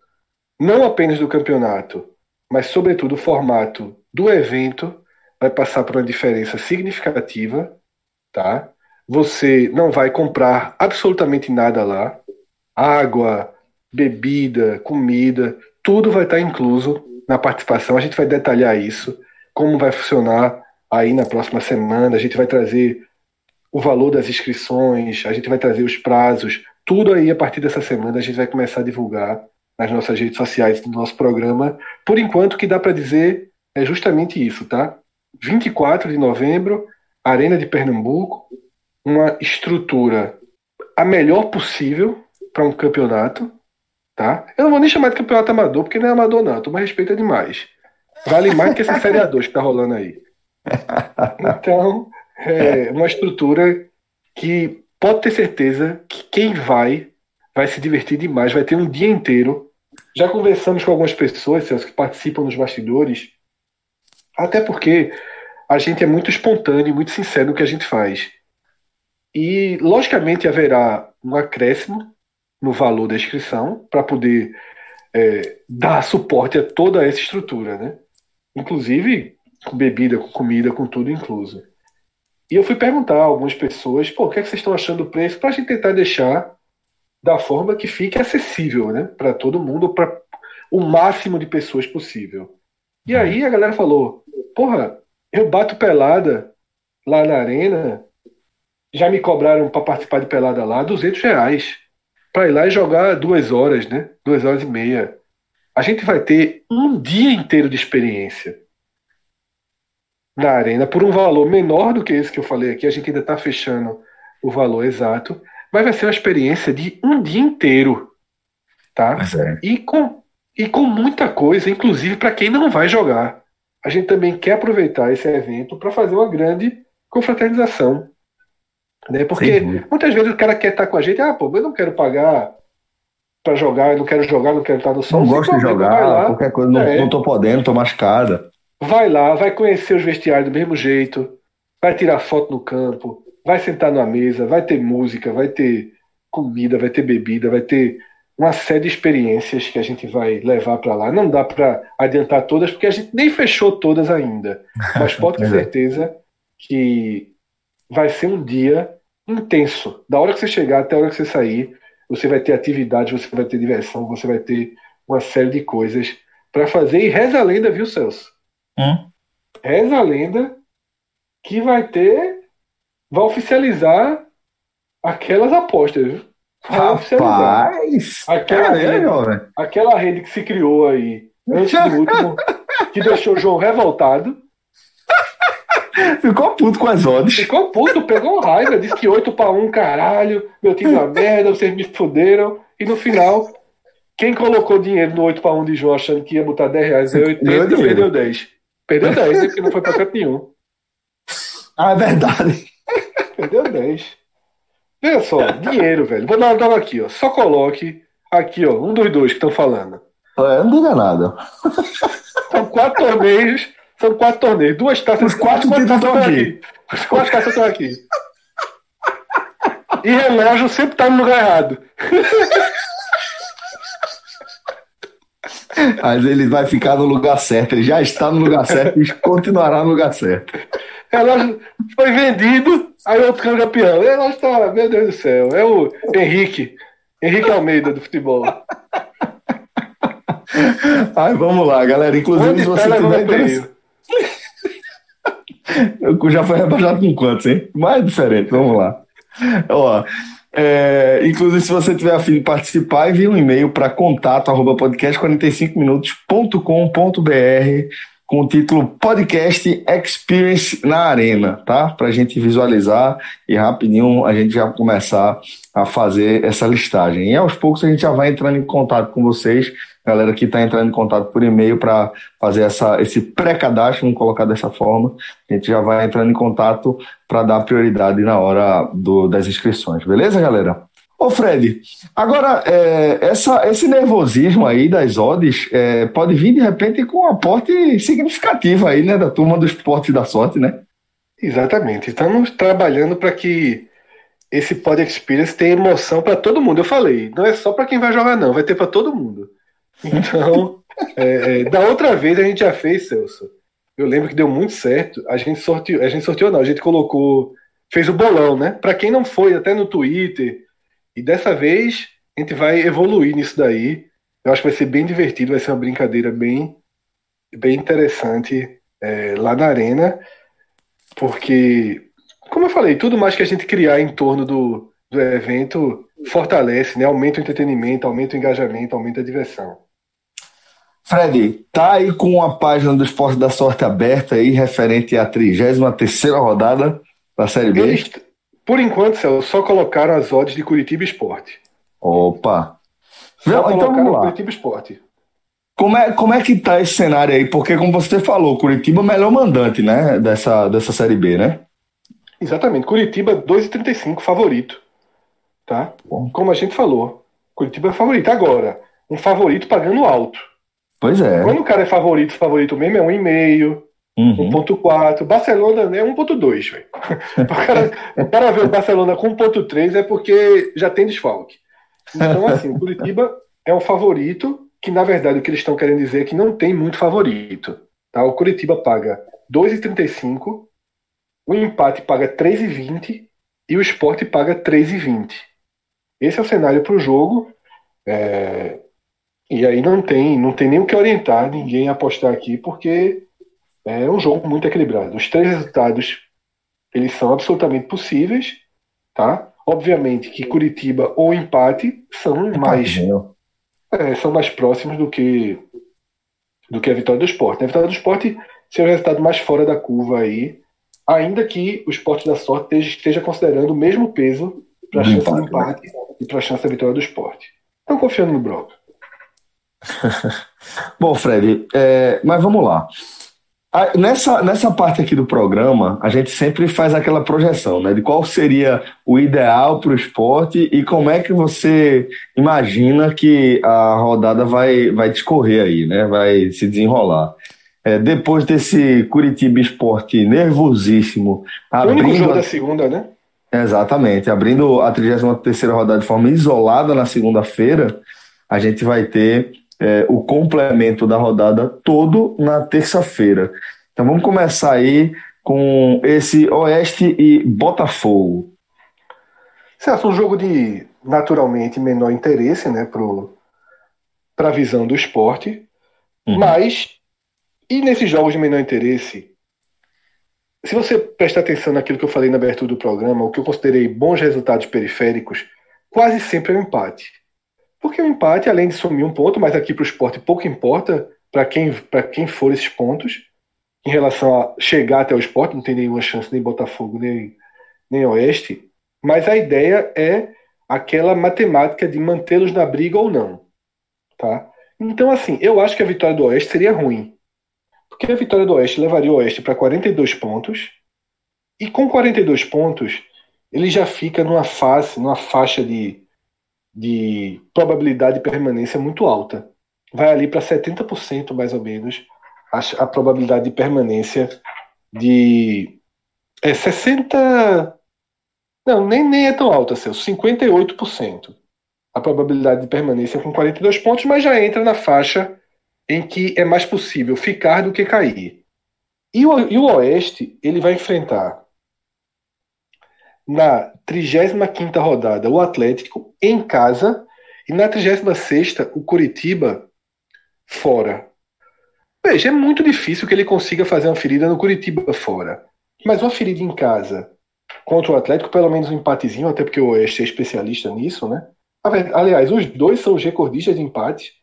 S2: não apenas do campeonato, mas sobretudo o formato do evento vai passar por uma diferença significativa, tá? Você não vai comprar absolutamente nada lá. Água, bebida, comida, tudo vai estar incluso na participação. A gente vai detalhar isso, como vai funcionar aí na próxima semana. A gente vai trazer o valor das inscrições, a gente vai trazer os prazos, tudo aí a partir dessa semana a gente vai começar a divulgar nas nossas redes sociais do nosso programa. Por enquanto, o que dá para dizer é justamente isso, tá? 24 de novembro, Arena de Pernambuco, uma estrutura a melhor possível para um campeonato, tá? Eu não vou nem chamar de campeonato amador, porque não é amador não, tu me respeita demais. Vale mais que esse Série A2 que tá rolando aí. Então, é uma estrutura que pode ter certeza que quem vai vai se divertir demais, vai ter um dia inteiro. Já conversamos com algumas pessoas, Celso, que participam nos bastidores, até porque a gente é muito espontâneo e muito sincero no que a gente faz. E, logicamente, haverá um acréscimo no valor da inscrição para poder é, dar suporte a toda essa estrutura, né? Inclusive com bebida, com comida, com tudo incluso. E eu fui perguntar a algumas pessoas, pô, o que, é que vocês estão achando do preço, para a gente tentar deixar da forma que fique acessível, né, para todo mundo, para o máximo de pessoas possível. E aí a galera falou, porra, eu bato pelada lá na arena, já me cobraram para participar de pelada lá 200 reais para ir lá e jogar duas horas, né, duas horas e meia. A gente vai ter um dia inteiro de experiência na arena por um valor menor do que esse que eu falei aqui. A gente ainda está fechando o valor exato, mas vai ser uma experiência de um dia inteiro, tá? É. E com e com muita coisa, inclusive para quem não vai jogar. A gente também quer aproveitar esse evento para fazer uma grande confraternização. Né? Porque muitas vezes o cara quer estar com a gente, ah, pô, eu não quero pagar para jogar, eu não quero jogar, não quero estar no sol.
S1: Não gosto de jogar, qualquer coisa, não, é. não tô podendo, tô machucada.
S2: Vai lá, vai conhecer os vestiários do mesmo jeito, vai tirar foto no campo, vai sentar numa mesa, vai ter música, vai ter comida, vai ter bebida, vai ter uma série de experiências que a gente vai levar para lá. Não dá para adiantar todas, porque a gente nem fechou todas ainda. Mas pode ter é. certeza que vai ser um dia intenso. Da hora que você chegar até a hora que você sair, você vai ter atividade, você vai ter diversão, você vai ter uma série de coisas para fazer. E reza a lenda, viu, Celso? Hum? Reza a lenda que vai ter. Vai oficializar aquelas apostas, viu?
S1: Vai oficializar.
S2: Aquela, rede, aquela rede que se criou aí antes do último, que deixou o João revoltado.
S1: Ficou puto com as odds.
S2: Ficou puto, pegou raiva, disse que 8 para 1, caralho, meu time é uma merda, vocês me fuderam. E no final, quem colocou dinheiro no 8 para 1 de João achando que ia botar 10 reais em 80, perdeu 10. Perdeu 10, porque não foi pra canto nenhum.
S1: Ah, é verdade.
S2: Perdeu 10. Veja só, dinheiro, velho. Vou dar uma aqui, ó. Só coloque aqui, ó, um dos dois que estão falando.
S1: É, não diga nada.
S2: São quatro torneios. São quatro torneios. Duas taças.
S1: Os quatro títulos estão aqui.
S2: Os quatro taças estão aqui. E relógio sempre tá no lugar errado.
S1: Mas ele vai ficar no lugar certo. Ele já está no lugar certo e continuará no lugar certo.
S2: Relógio foi vendido, aí outro campeão. Relógio tá, meu Deus do céu. É o Henrique. Henrique Almeida do futebol.
S1: Ai, vamos lá, galera. Inclusive, Onde se você tá tiver interesse... Já foi rebaixado com quantos, hein? Mais diferente, vamos lá. Ó, é, inclusive, se você tiver afim de participar, envie um e-mail para contato podcast45minutos.com.br com o título Podcast Experience na Arena, tá? Para a gente visualizar e rapidinho a gente já começar a fazer essa listagem. E aos poucos a gente já vai entrando em contato com vocês galera que está entrando em contato por e-mail para fazer essa, esse pré-cadastro, vamos colocar dessa forma. A gente já vai entrando em contato para dar prioridade na hora do, das inscrições, beleza, galera? Ô Fred, agora é, essa, esse nervosismo aí das odds é, pode vir de repente com um aporte significativo aí, né, da turma do esporte da sorte, né?
S2: Exatamente. Estamos trabalhando para que esse Pod Experience tenha emoção para todo mundo. Eu falei, não é só para quem vai jogar, não, vai ter para todo mundo. Então, é, é, da outra vez a gente já fez, Celso. Eu lembro que deu muito certo. A gente sorteou, a gente sorteou não, a gente colocou, fez o bolão, né? Para quem não foi, até no Twitter. E dessa vez a gente vai evoluir nisso daí. Eu acho que vai ser bem divertido, vai ser uma brincadeira bem, bem interessante é, lá na arena, porque, como eu falei, tudo mais que a gente criar em torno do, do evento fortalece, né? Aumenta o entretenimento, aumenta o engajamento, aumenta a diversão.
S1: Fred, tá aí com a página do Esporte da Sorte aberta aí, referente à 33 rodada da Série B? Eles,
S2: por enquanto, Celso, só colocaram as odds de Curitiba Esporte.
S1: Opa!
S2: Só então vamos lá. Curitiba Esporte.
S1: Como é, como é que tá esse cenário aí? Porque, como você falou, Curitiba é o melhor mandante, né? Dessa, dessa Série B, né?
S2: Exatamente. Curitiba 2,35 favorito. Tá? Bom. Como a gente falou. Curitiba é favorito. Agora, um favorito pagando alto.
S1: Pois é.
S2: Quando o cara é favorito, favorito mesmo é 1,5, uhum. 1,4. Barcelona é 1,2, velho. o, cara, o cara ver o Barcelona com 1,3 é porque já tem desfalque. Então, assim, o Curitiba é um favorito que, na verdade, o que eles estão querendo dizer é que não tem muito favorito. Tá? O Curitiba paga 2,35, o empate paga 3,20 e o esporte paga 3,20. Esse é o cenário para o jogo. É, e aí não tem, não tem nem o que orientar ninguém a apostar aqui, porque é um jogo muito equilibrado. Os três resultados eles são absolutamente possíveis, tá? Obviamente que Curitiba ou empate são mais é, são mais próximos do que do que a vitória do esporte. A vitória do esporte seria o resultado mais fora da curva aí, ainda que o esporte da sorte esteja considerando o mesmo peso para a chance do empate né? e para a chance da vitória do esporte. Estão confiando no Broca.
S1: Bom, Fred, é, mas vamos lá. Nessa, nessa parte aqui do programa, a gente sempre faz aquela projeção, né? De qual seria o ideal para o esporte e como é que você imagina que a rodada vai, vai discorrer aí, né? Vai se desenrolar. É, depois desse Curitiba Esporte nervosíssimo.
S2: Abrindo o único jogo a... da segunda, né?
S1: Exatamente. Abrindo a 33 rodada de forma isolada na segunda-feira, a gente vai ter é, o complemento da rodada todo na terça-feira. Então vamos começar aí com esse Oeste e Botafogo.
S2: Certo, um jogo de naturalmente menor interesse né, para a visão do esporte, uhum. mas e nesses jogos de menor interesse, se você prestar atenção naquilo que eu falei na abertura do programa, o que eu considerei bons resultados periféricos, quase sempre é um empate. Porque o empate, além de sumir um ponto, mas aqui para o esporte pouco importa para quem, quem for esses pontos, em relação a chegar até o esporte, não tem nenhuma chance nem Botafogo, nem, nem Oeste. Mas a ideia é aquela matemática de mantê-los na briga ou não. Tá? Então, assim, eu acho que a vitória do Oeste seria ruim. Porque a vitória do Oeste levaria o Oeste para 42 pontos. E com 42 pontos, ele já fica numa fase, numa faixa de, de probabilidade de permanência muito alta. Vai ali para 70% mais ou menos a, a, probabilidade de permanência de é 60 não, nem, nem é tão alta, Celso, 58% a probabilidade de permanência com 42 pontos, mas já entra na faixa em que é mais possível ficar do que cair. E o, e o Oeste, ele vai enfrentar na 35 rodada o Atlético em casa e na 36 o Curitiba fora. Veja, é muito difícil que ele consiga fazer uma ferida no Curitiba fora. Mas uma ferida em casa contra o Atlético, pelo menos um empatezinho, até porque o Oeste é especialista nisso, né? Aliás, os dois são os recordistas de empate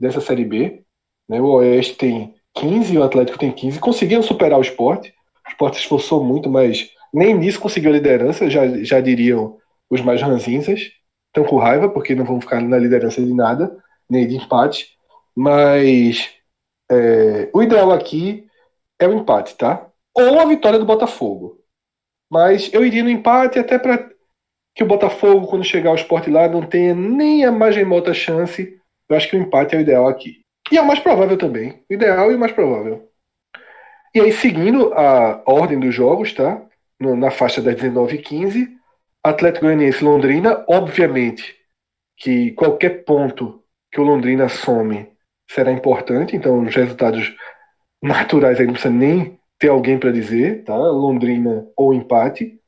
S2: dessa Série B. Né? O Oeste tem 15 e o Atlético tem 15. Conseguiram superar o esporte. O esporte se esforçou muito, mas nem nisso conseguiu a liderança, já, já diriam os mais ranzinzas. Estão com raiva, porque não vão ficar na liderança de nada, nem de empate. Mas é, o ideal aqui é o empate, tá? Ou a vitória do Botafogo. Mas eu iria no empate até para que o Botafogo, quando chegar ao esporte lá, não tenha nem a mais remota chance. Eu acho que o empate é o ideal aqui. E é o mais provável também. O ideal e o mais provável. E aí, seguindo a ordem dos jogos, tá? Na faixa das 19 e 15, Atlético Goianiense Londrina, obviamente que qualquer ponto que o Londrina some será importante, então os resultados naturais aí não precisa nem ter alguém para dizer, tá? Londrina ou empate.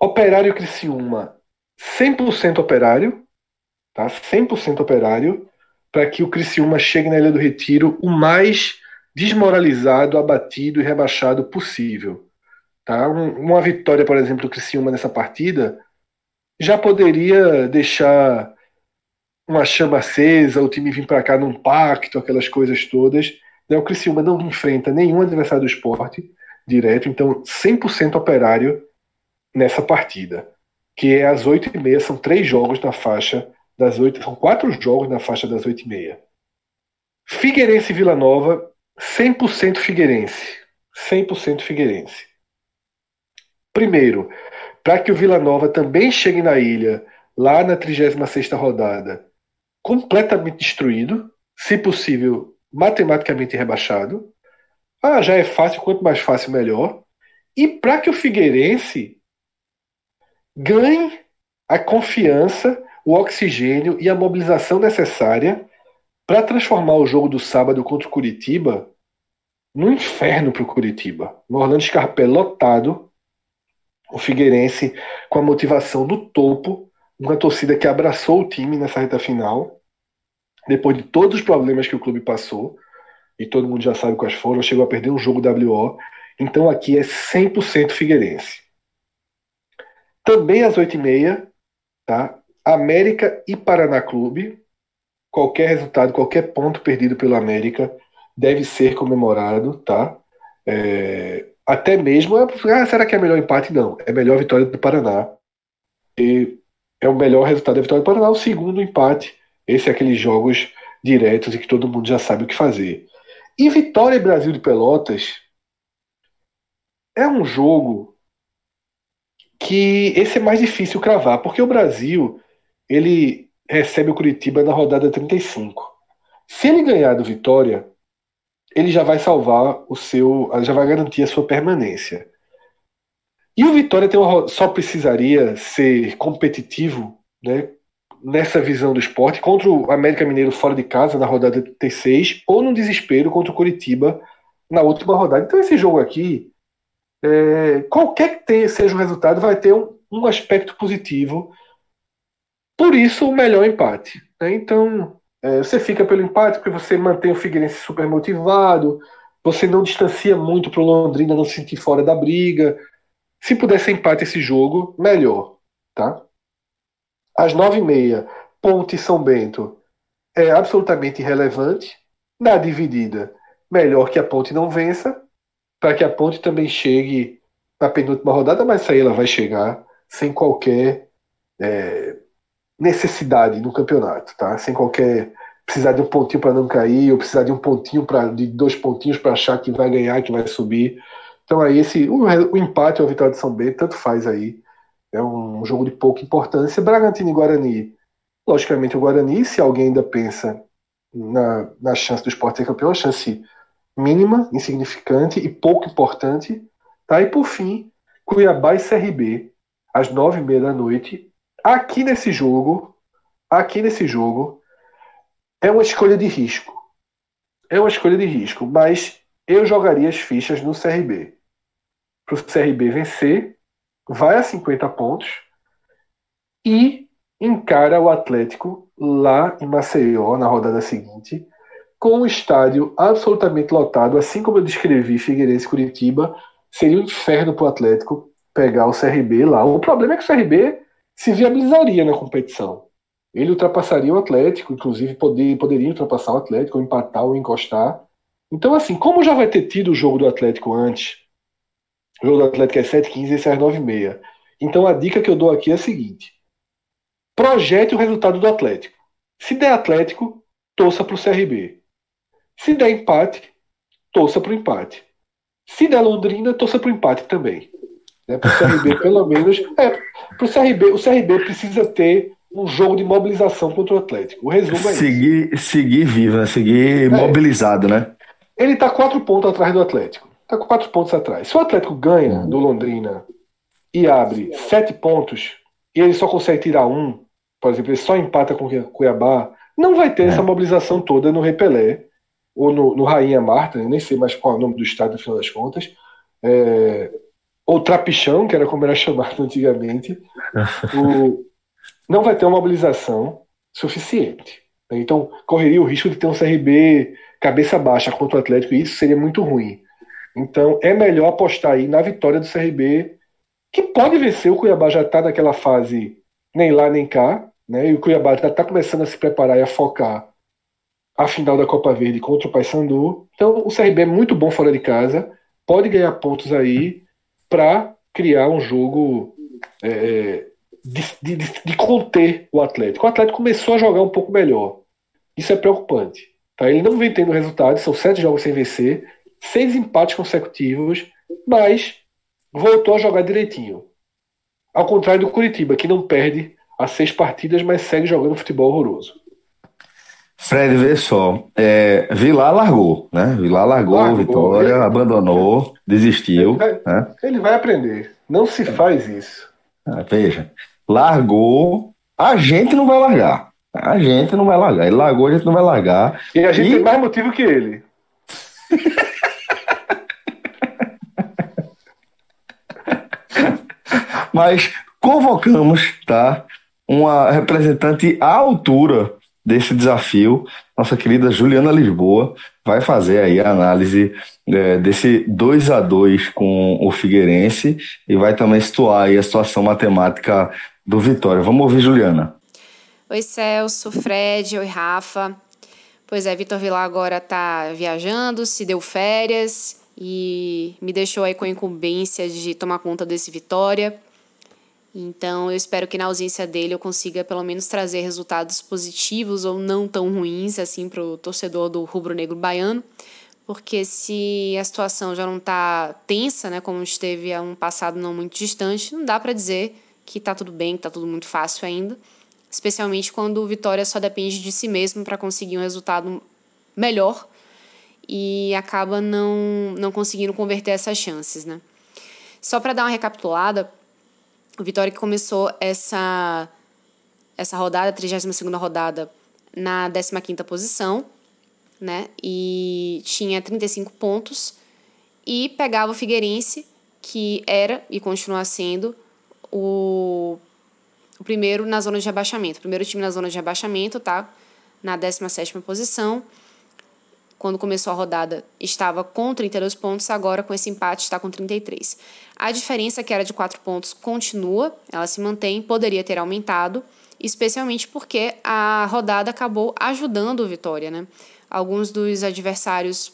S2: Operário Criciúma, 100% operário, tá? 100% operário, para que o Criciúma chegue na Ilha do Retiro o mais desmoralizado, abatido e rebaixado possível. Tá? Um, uma vitória, por exemplo, do Criciúma nessa partida já poderia deixar uma chama acesa, o time vir para cá num pacto, aquelas coisas todas. Né? O Criciúma não enfrenta nenhum adversário do esporte direto, então 100% operário nessa partida, que é às 8h30, são três jogos na faixa das 8 são quatro jogos na faixa das 8h30. Figueirense e Vila Nova, 100% Figueirense. 100% Figueirense. Primeiro, para que o Vila Nova também chegue na ilha, lá na 36 rodada, completamente destruído, se possível, matematicamente rebaixado. Ah, já é fácil, quanto mais fácil, melhor. E para que o Figueirense ganhe a confiança, o oxigênio e a mobilização necessária para transformar o jogo do sábado contra o Curitiba no inferno para o Curitiba. No Orlando Scarpé lotado, o Figueirense com a motivação do topo, uma torcida que abraçou o time nessa reta final, depois de todos os problemas que o clube passou, e todo mundo já sabe quais foram, chegou a perder um jogo WO. Então aqui é 100% Figueirense. Também às 8h30, tá? América e Paraná Clube. Qualquer resultado, qualquer ponto perdido pelo América deve ser comemorado, tá? É, até mesmo, ah, será que é melhor empate? Não, é melhor vitória do Paraná. E é o melhor resultado da vitória do Paraná. O segundo empate, esse é aqueles jogos diretos e que todo mundo já sabe o que fazer. E Vitória e Brasil de Pelotas é um jogo que esse é mais difícil cravar, porque o Brasil ele recebe o Curitiba na rodada 35. Se ele ganhar do Vitória, ele já vai salvar o seu, já vai garantir a sua permanência. E o Vitória uma, só precisaria ser competitivo, né, nessa visão do esporte contra o América Mineiro fora de casa na rodada 36 ou no desespero contra o Curitiba na última rodada. Então esse jogo aqui é, qualquer que tenha, seja o resultado, vai ter um, um, aspecto positivo. Por isso, o melhor empate. Né? Então, é, você fica pelo empate porque você mantém o Figueirense super motivado, você não distancia muito para o Londrina não se sentir fora da briga. Se pudesse empate esse jogo, melhor. Tá? Às nove e meia, Ponte e São Bento é absolutamente irrelevante. Na dividida, melhor que a Ponte não vença para que a Ponte também chegue na penúltima rodada, mas aí ela vai chegar sem qualquer é, necessidade no campeonato, tá? Sem qualquer precisar de um pontinho para não cair, ou precisar de um pontinho para de dois pontinhos para achar que vai ganhar, que vai subir. Então aí esse o, o empate ou a vitória de São Bento tanto faz aí é um jogo de pouca importância. Bragantino e Guarani, logicamente o Guarani, se alguém ainda pensa na, na chance do esporte ser campeão, a chance mínima, insignificante e pouco importante. Tá? E por fim, Cuiabá e CRB, às nove e meia da noite. Aqui nesse jogo, aqui nesse jogo, é uma escolha de risco. É uma escolha de risco, mas eu jogaria as fichas no CRB. Para o CRB vencer, vai a 50 pontos e encara o Atlético lá em Maceió na rodada seguinte, com o estádio absolutamente lotado, assim como eu descrevi Figueirense Curitiba, seria um inferno para o Atlético pegar o CRB lá. O problema é que o CRB se viabilizaria na competição. Ele ultrapassaria o Atlético, inclusive poder, poderia ultrapassar o Atlético, ou empatar ou encostar. Então, assim, como já vai ter tido o jogo do Atlético antes, o jogo do Atlético é 7h15 e esse é às 9h30. Então a dica que eu dou aqui é a seguinte: projete o resultado do Atlético. Se der Atlético, torça para o CRB. Se der empate, torça para o empate. Se der Londrina, torça para o empate também. Né? Para o CRB, pelo menos. É, para o CRB, o CRB precisa ter um jogo de mobilização contra o Atlético. O resumo é
S1: seguir, isso. Seguir vivo, né? Seguir é. mobilizado, né?
S2: Ele está quatro pontos atrás do Atlético. Está quatro pontos atrás. Se o Atlético ganha do Londrina e abre sete pontos, e ele só consegue tirar um, por exemplo, ele só empata com o Cuiabá, não vai ter é. essa mobilização toda no Repelé ou no, no Rainha Marta, nem sei mais qual é o nome do estádio no final das contas, é, ou Trapichão, que era como era chamado antigamente, o, não vai ter uma mobilização suficiente. Então, correria o risco de ter um CRB cabeça baixa contra o Atlético, e isso seria muito ruim. Então, é melhor apostar aí na vitória do CRB, que pode vencer. O Cuiabá já está naquela fase nem lá nem cá, né? e o Cuiabá já está começando a se preparar e a focar a final da Copa Verde contra o Paysandu. Então, o CRB é muito bom fora de casa, pode ganhar pontos aí para criar um jogo é, de, de, de, conter o Atlético. O Atlético começou a jogar um pouco melhor. Isso é preocupante. Tá? Ele não vem tendo resultados, são sete jogos sem vencer, seis empates consecutivos, mas voltou a jogar direitinho. Ao contrário do Curitiba, que não perde as seis partidas, mas segue jogando futebol horroroso.
S1: Fred, vê só. É, Vilar largou, né? Vilar largou, largou Vitória, ele, abandonou, desistiu.
S2: Ele vai,
S1: né?
S2: ele vai aprender. Não se faz isso.
S1: Ah, veja, largou, a gente não vai largar. A gente não vai largar. Ele largou, a gente não vai largar.
S2: E a gente e... tem mais motivo que ele.
S1: Mas convocamos, tá? Uma representante à altura desse desafio. Nossa querida Juliana Lisboa vai fazer aí a análise é, desse 2 a 2 com o Figueirense e vai também situar aí a situação matemática do Vitória. Vamos ouvir, Juliana.
S3: Oi, Celso, Fred, oi, Rafa. Pois é, Vitor Vilar agora está viajando, se deu férias e me deixou aí com a incumbência de tomar conta desse Vitória. Então, eu espero que na ausência dele eu consiga pelo menos trazer resultados positivos ou não tão ruins assim para o torcedor do rubro-negro baiano, porque se a situação já não está tensa, né, como esteve há um passado não muito distante, não dá para dizer que está tudo bem, que está tudo muito fácil ainda, especialmente quando o Vitória só depende de si mesmo para conseguir um resultado melhor e acaba não, não conseguindo converter essas chances, né? Só para dar uma recapitulada, o Vitória que começou essa, essa rodada, a 32 rodada, na 15 posição, né? E tinha 35 pontos. E pegava o Figueirense, que era e continua sendo o, o primeiro na zona de rebaixamento. O primeiro time na zona de rebaixamento, tá? Na 17 posição quando começou a rodada, estava com 32 pontos, agora com esse empate está com 33. A diferença, que era de 4 pontos, continua, ela se mantém, poderia ter aumentado, especialmente porque a rodada acabou ajudando o Vitória. Né? Alguns dos adversários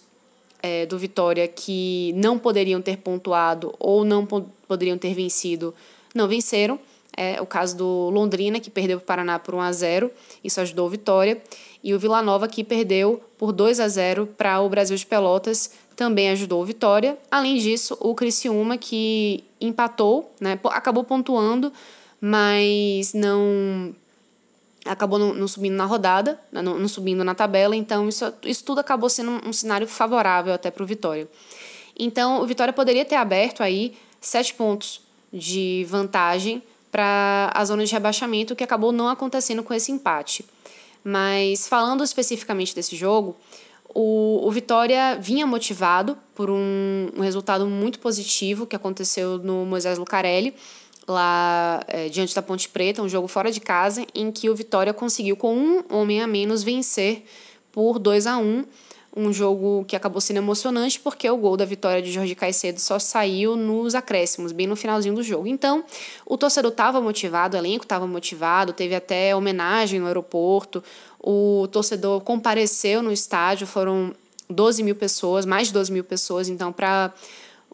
S3: é, do Vitória que não poderiam ter pontuado ou não poderiam ter vencido, não venceram. É o caso do Londrina, que perdeu para o Paraná por 1 a 0 isso ajudou o Vitória e o Vila Nova que perdeu por 2 a 0 para o Brasil de Pelotas, também ajudou o Vitória. Além disso, o Criciúma que empatou, né, acabou pontuando, mas não acabou não, subindo na rodada, né, não, subindo na tabela, então isso, isso tudo acabou sendo um cenário favorável até para o Vitória. Então, o Vitória poderia ter aberto aí sete pontos de vantagem para a zona de rebaixamento, que acabou não acontecendo com esse empate. Mas falando especificamente desse jogo, o, o Vitória vinha motivado por um, um resultado muito positivo que aconteceu no Moisés Lucarelli, lá é, diante da Ponte Preta, um jogo fora de casa, em que o Vitória conseguiu, com um homem a menos, vencer por 2 a 1 um jogo que acabou sendo emocionante porque o gol da vitória de Jorge Caicedo só saiu nos acréscimos, bem no finalzinho do jogo. Então, o torcedor estava motivado, o elenco estava motivado, teve até homenagem no aeroporto, o torcedor compareceu no estádio, foram 12 mil pessoas, mais de 12 mil pessoas, então, para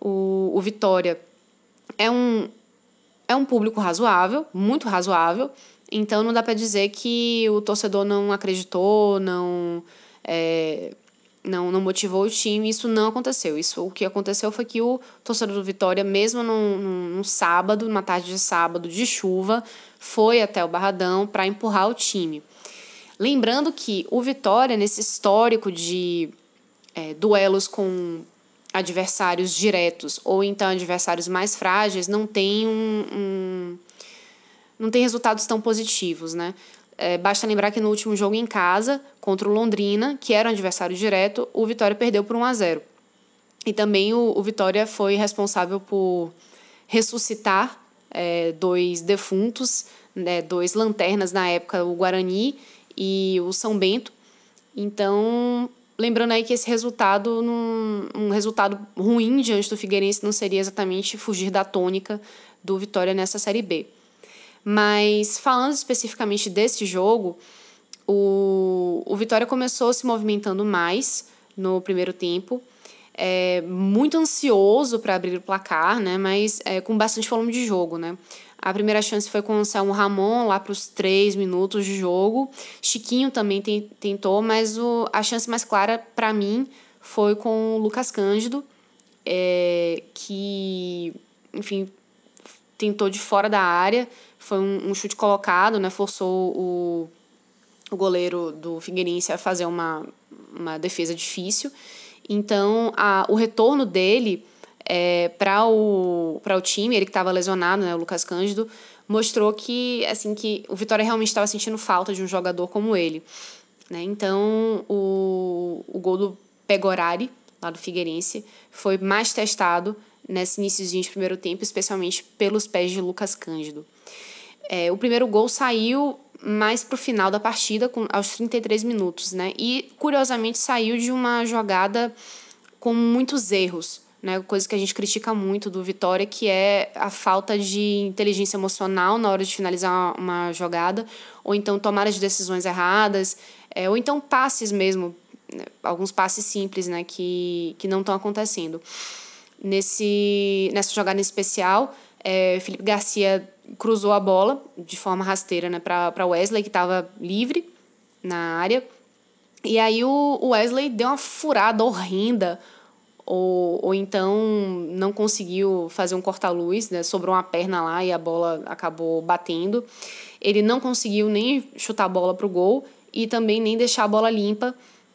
S3: o, o Vitória é um, é um público razoável, muito razoável, então não dá para dizer que o torcedor não acreditou, não. É, não, não motivou o time, isso não aconteceu. Isso, o que aconteceu foi que o torcedor do Vitória, mesmo num, num, num sábado, numa tarde de sábado de chuva, foi até o Barradão para empurrar o time. Lembrando que o Vitória, nesse histórico de é, duelos com adversários diretos ou então adversários mais frágeis, não tem um, um não tem resultados tão positivos, né? É, basta lembrar que no último jogo em casa, contra o Londrina, que era um adversário direto, o Vitória perdeu por 1 a 0 E também o, o Vitória foi responsável por ressuscitar é, dois defuntos, né, dois lanternas na época, o Guarani e o São Bento. Então, lembrando aí que esse resultado, num, um resultado ruim diante do Figueirense, não seria exatamente fugir da tônica do Vitória nessa Série B. Mas falando especificamente desse jogo, o, o Vitória começou se movimentando mais no primeiro tempo. É, muito ansioso para abrir o placar, né? Mas é, com bastante volume de jogo, né? A primeira chance foi com o Anselmo Ramon, lá para os três minutos de jogo. Chiquinho também tentou, mas o, a chance mais clara para mim foi com o Lucas Cândido, é, que, enfim, tentou de fora da área, foi um, um chute colocado, né? Forçou o, o goleiro do Figueirense a fazer uma, uma defesa difícil. Então, a, o retorno dele é, para o, o time, ele que estava lesionado, né, o Lucas Cândido, mostrou que assim que o Vitória realmente estava sentindo falta de um jogador como ele. Né? Então, o, o gol do Pegorari, lá do Figueirense, foi mais testado nesse iníciozinho de primeiro tempo, especialmente pelos pés de Lucas Cândido. É, o primeiro gol saiu mais para o final da partida, com, aos 33 minutos, né? E, curiosamente, saiu de uma jogada com muitos erros, né? Coisa que a gente critica muito do Vitória, que é a falta de inteligência emocional na hora de finalizar uma jogada, ou então tomar as decisões erradas, é, ou então passes mesmo, né? alguns passes simples, né? Que, que não estão acontecendo. Nesse, nessa jogada especial, é, Felipe Garcia cruzou a bola de forma rasteira né, para Wesley, que estava livre na área. E aí o Wesley deu uma furada horrenda, ou, ou então não conseguiu fazer um corta-luz, né, sobrou uma perna lá e a bola acabou batendo. Ele não conseguiu nem chutar a bola para o gol e também nem deixar a bola limpa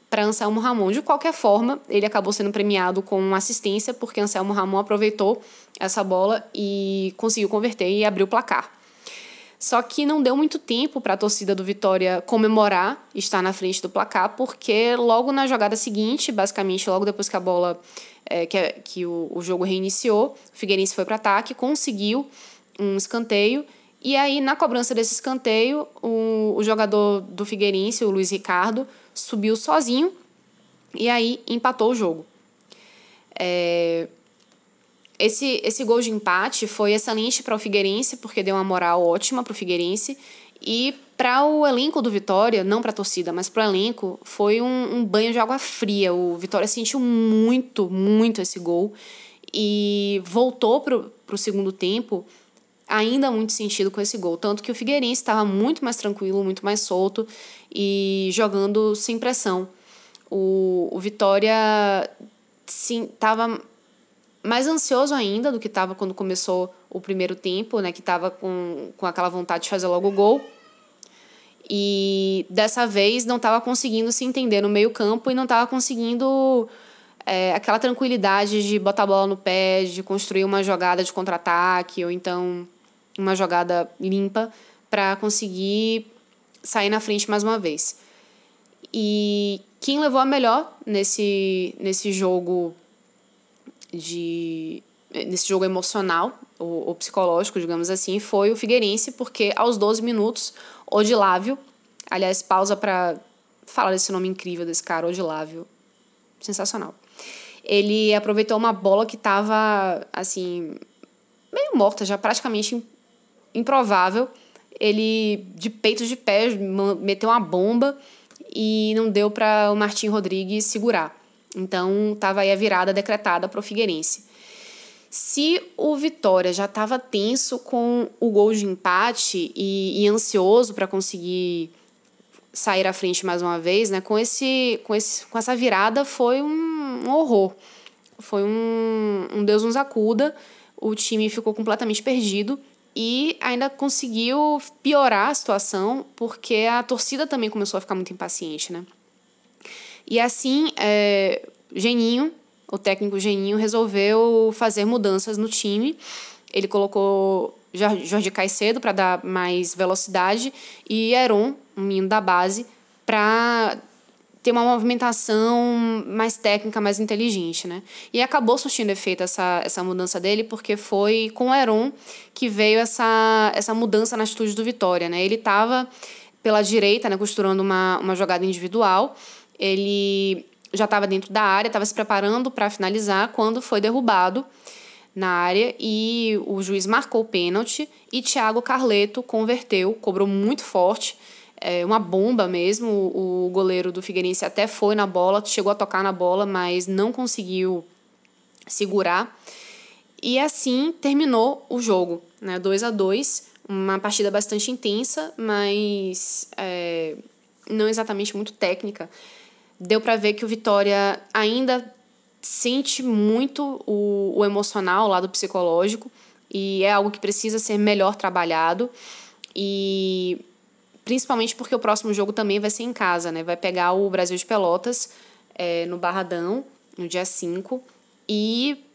S3: para Anselmo Ramon. De qualquer forma, ele acabou sendo premiado com assistência, porque Anselmo Ramon aproveitou essa bola e conseguiu converter e abrir o placar. Só que não deu muito tempo para a torcida do Vitória comemorar estar na frente do placar, porque logo na jogada seguinte, basicamente logo depois que a bola, é, que, que o, o jogo reiniciou, o Figueirense foi para ataque, conseguiu um escanteio e aí, na cobrança desse escanteio, o, o jogador do Figueirense, o Luiz Ricardo, subiu sozinho e aí empatou o jogo. É... Esse, esse gol de empate foi excelente para o Figueirense, porque deu uma moral ótima para o Figueirense. E para o elenco do Vitória, não para a torcida, mas para o elenco, foi um, um banho de água fria. O Vitória sentiu muito, muito esse gol e voltou para o segundo tempo ainda muito sentido com esse gol. Tanto que o Figueirense estava muito mais tranquilo, muito mais solto e jogando sem pressão. O, o Vitória sim, tava mais ansioso ainda do que estava quando começou o primeiro tempo, né? Que estava com, com aquela vontade de fazer logo o gol. E dessa vez não estava conseguindo se entender no meio campo e não estava conseguindo é, aquela tranquilidade de botar a bola no pé, de construir uma jogada de contra-ataque ou então uma jogada limpa para conseguir sair na frente mais uma vez. E quem levou a melhor nesse, nesse jogo de nesse jogo emocional ou, ou, psicológico, digamos assim, foi o Figueirense, porque aos 12 minutos, Odilávio, aliás, pausa para falar desse nome incrível desse cara, Odilávio, sensacional. Ele aproveitou uma bola que estava assim meio morta, já praticamente improvável. Ele de peito de pé meteu uma bomba e não deu para o Martim Rodrigues segurar. Então, estava aí a virada decretada para o Figueirense. Se o Vitória já estava tenso com o gol de empate e, e ansioso para conseguir sair à frente mais uma vez, né? Com, esse, com, esse, com essa virada foi um, um horror. Foi um, um Deus nos acuda. O time ficou completamente perdido e ainda conseguiu piorar a situação porque a torcida também começou a ficar muito impaciente, né? E assim, é, Geninho, o técnico Geninho, resolveu fazer mudanças no time. Ele colocou Jorge Caicedo para dar mais velocidade e Heron, um menino da base, para ter uma movimentação mais técnica, mais inteligente, né? E acabou surtindo efeito essa, essa mudança dele, porque foi com o Heron que veio essa, essa mudança na atitude do Vitória, né? Ele estava pela direita, né, costurando uma, uma jogada individual, ele já estava dentro da área, estava se preparando para finalizar quando foi derrubado na área e o juiz marcou o pênalti e Thiago Carleto converteu, cobrou muito forte, é, uma bomba mesmo. O goleiro do Figueirense até foi na bola, chegou a tocar na bola, mas não conseguiu segurar. E assim terminou o jogo, né? 2 a 2 uma partida bastante intensa, mas é, não exatamente muito técnica deu para ver que o Vitória ainda sente muito o, o emocional, o lado psicológico, e é algo que precisa ser melhor trabalhado. E principalmente porque o próximo jogo também vai ser em casa, né? Vai pegar o Brasil de Pelotas é, no Barradão, no dia 5, e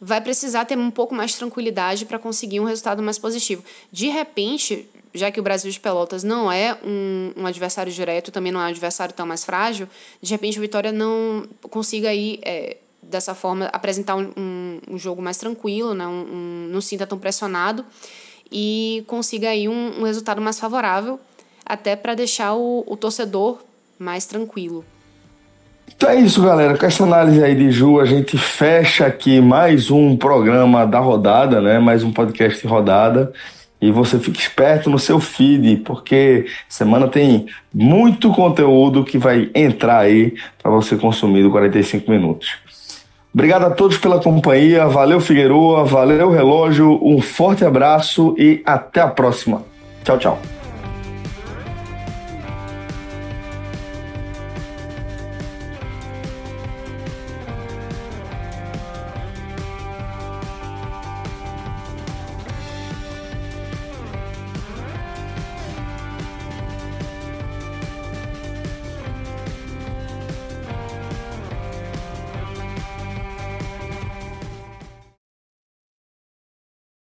S3: vai precisar ter um pouco mais de tranquilidade para conseguir um resultado mais positivo. De repente, já que o Brasil de Pelotas não é um, um, adversário direto, também não é um adversário tão mais frágil, de repente o Vitória não consiga aí, é, dessa forma, apresentar um, um, um, jogo mais tranquilo, né? um, não sinta tão pressionado e consiga aí um, resultado mais favorável, até para deixar o, o torcedor mais tranquilo.
S1: Então é isso, galera. Com essa análise aí de Ju, a gente fecha aqui mais um programa da rodada, né? Mais um podcast rodada. E você fica esperto no seu feed, porque semana tem muito conteúdo que vai entrar aí para você consumir do 45 minutos. Obrigado a todos pela companhia. Valeu, Figueroa. Valeu, relógio. Um forte abraço e até a próxima. Tchau, tchau.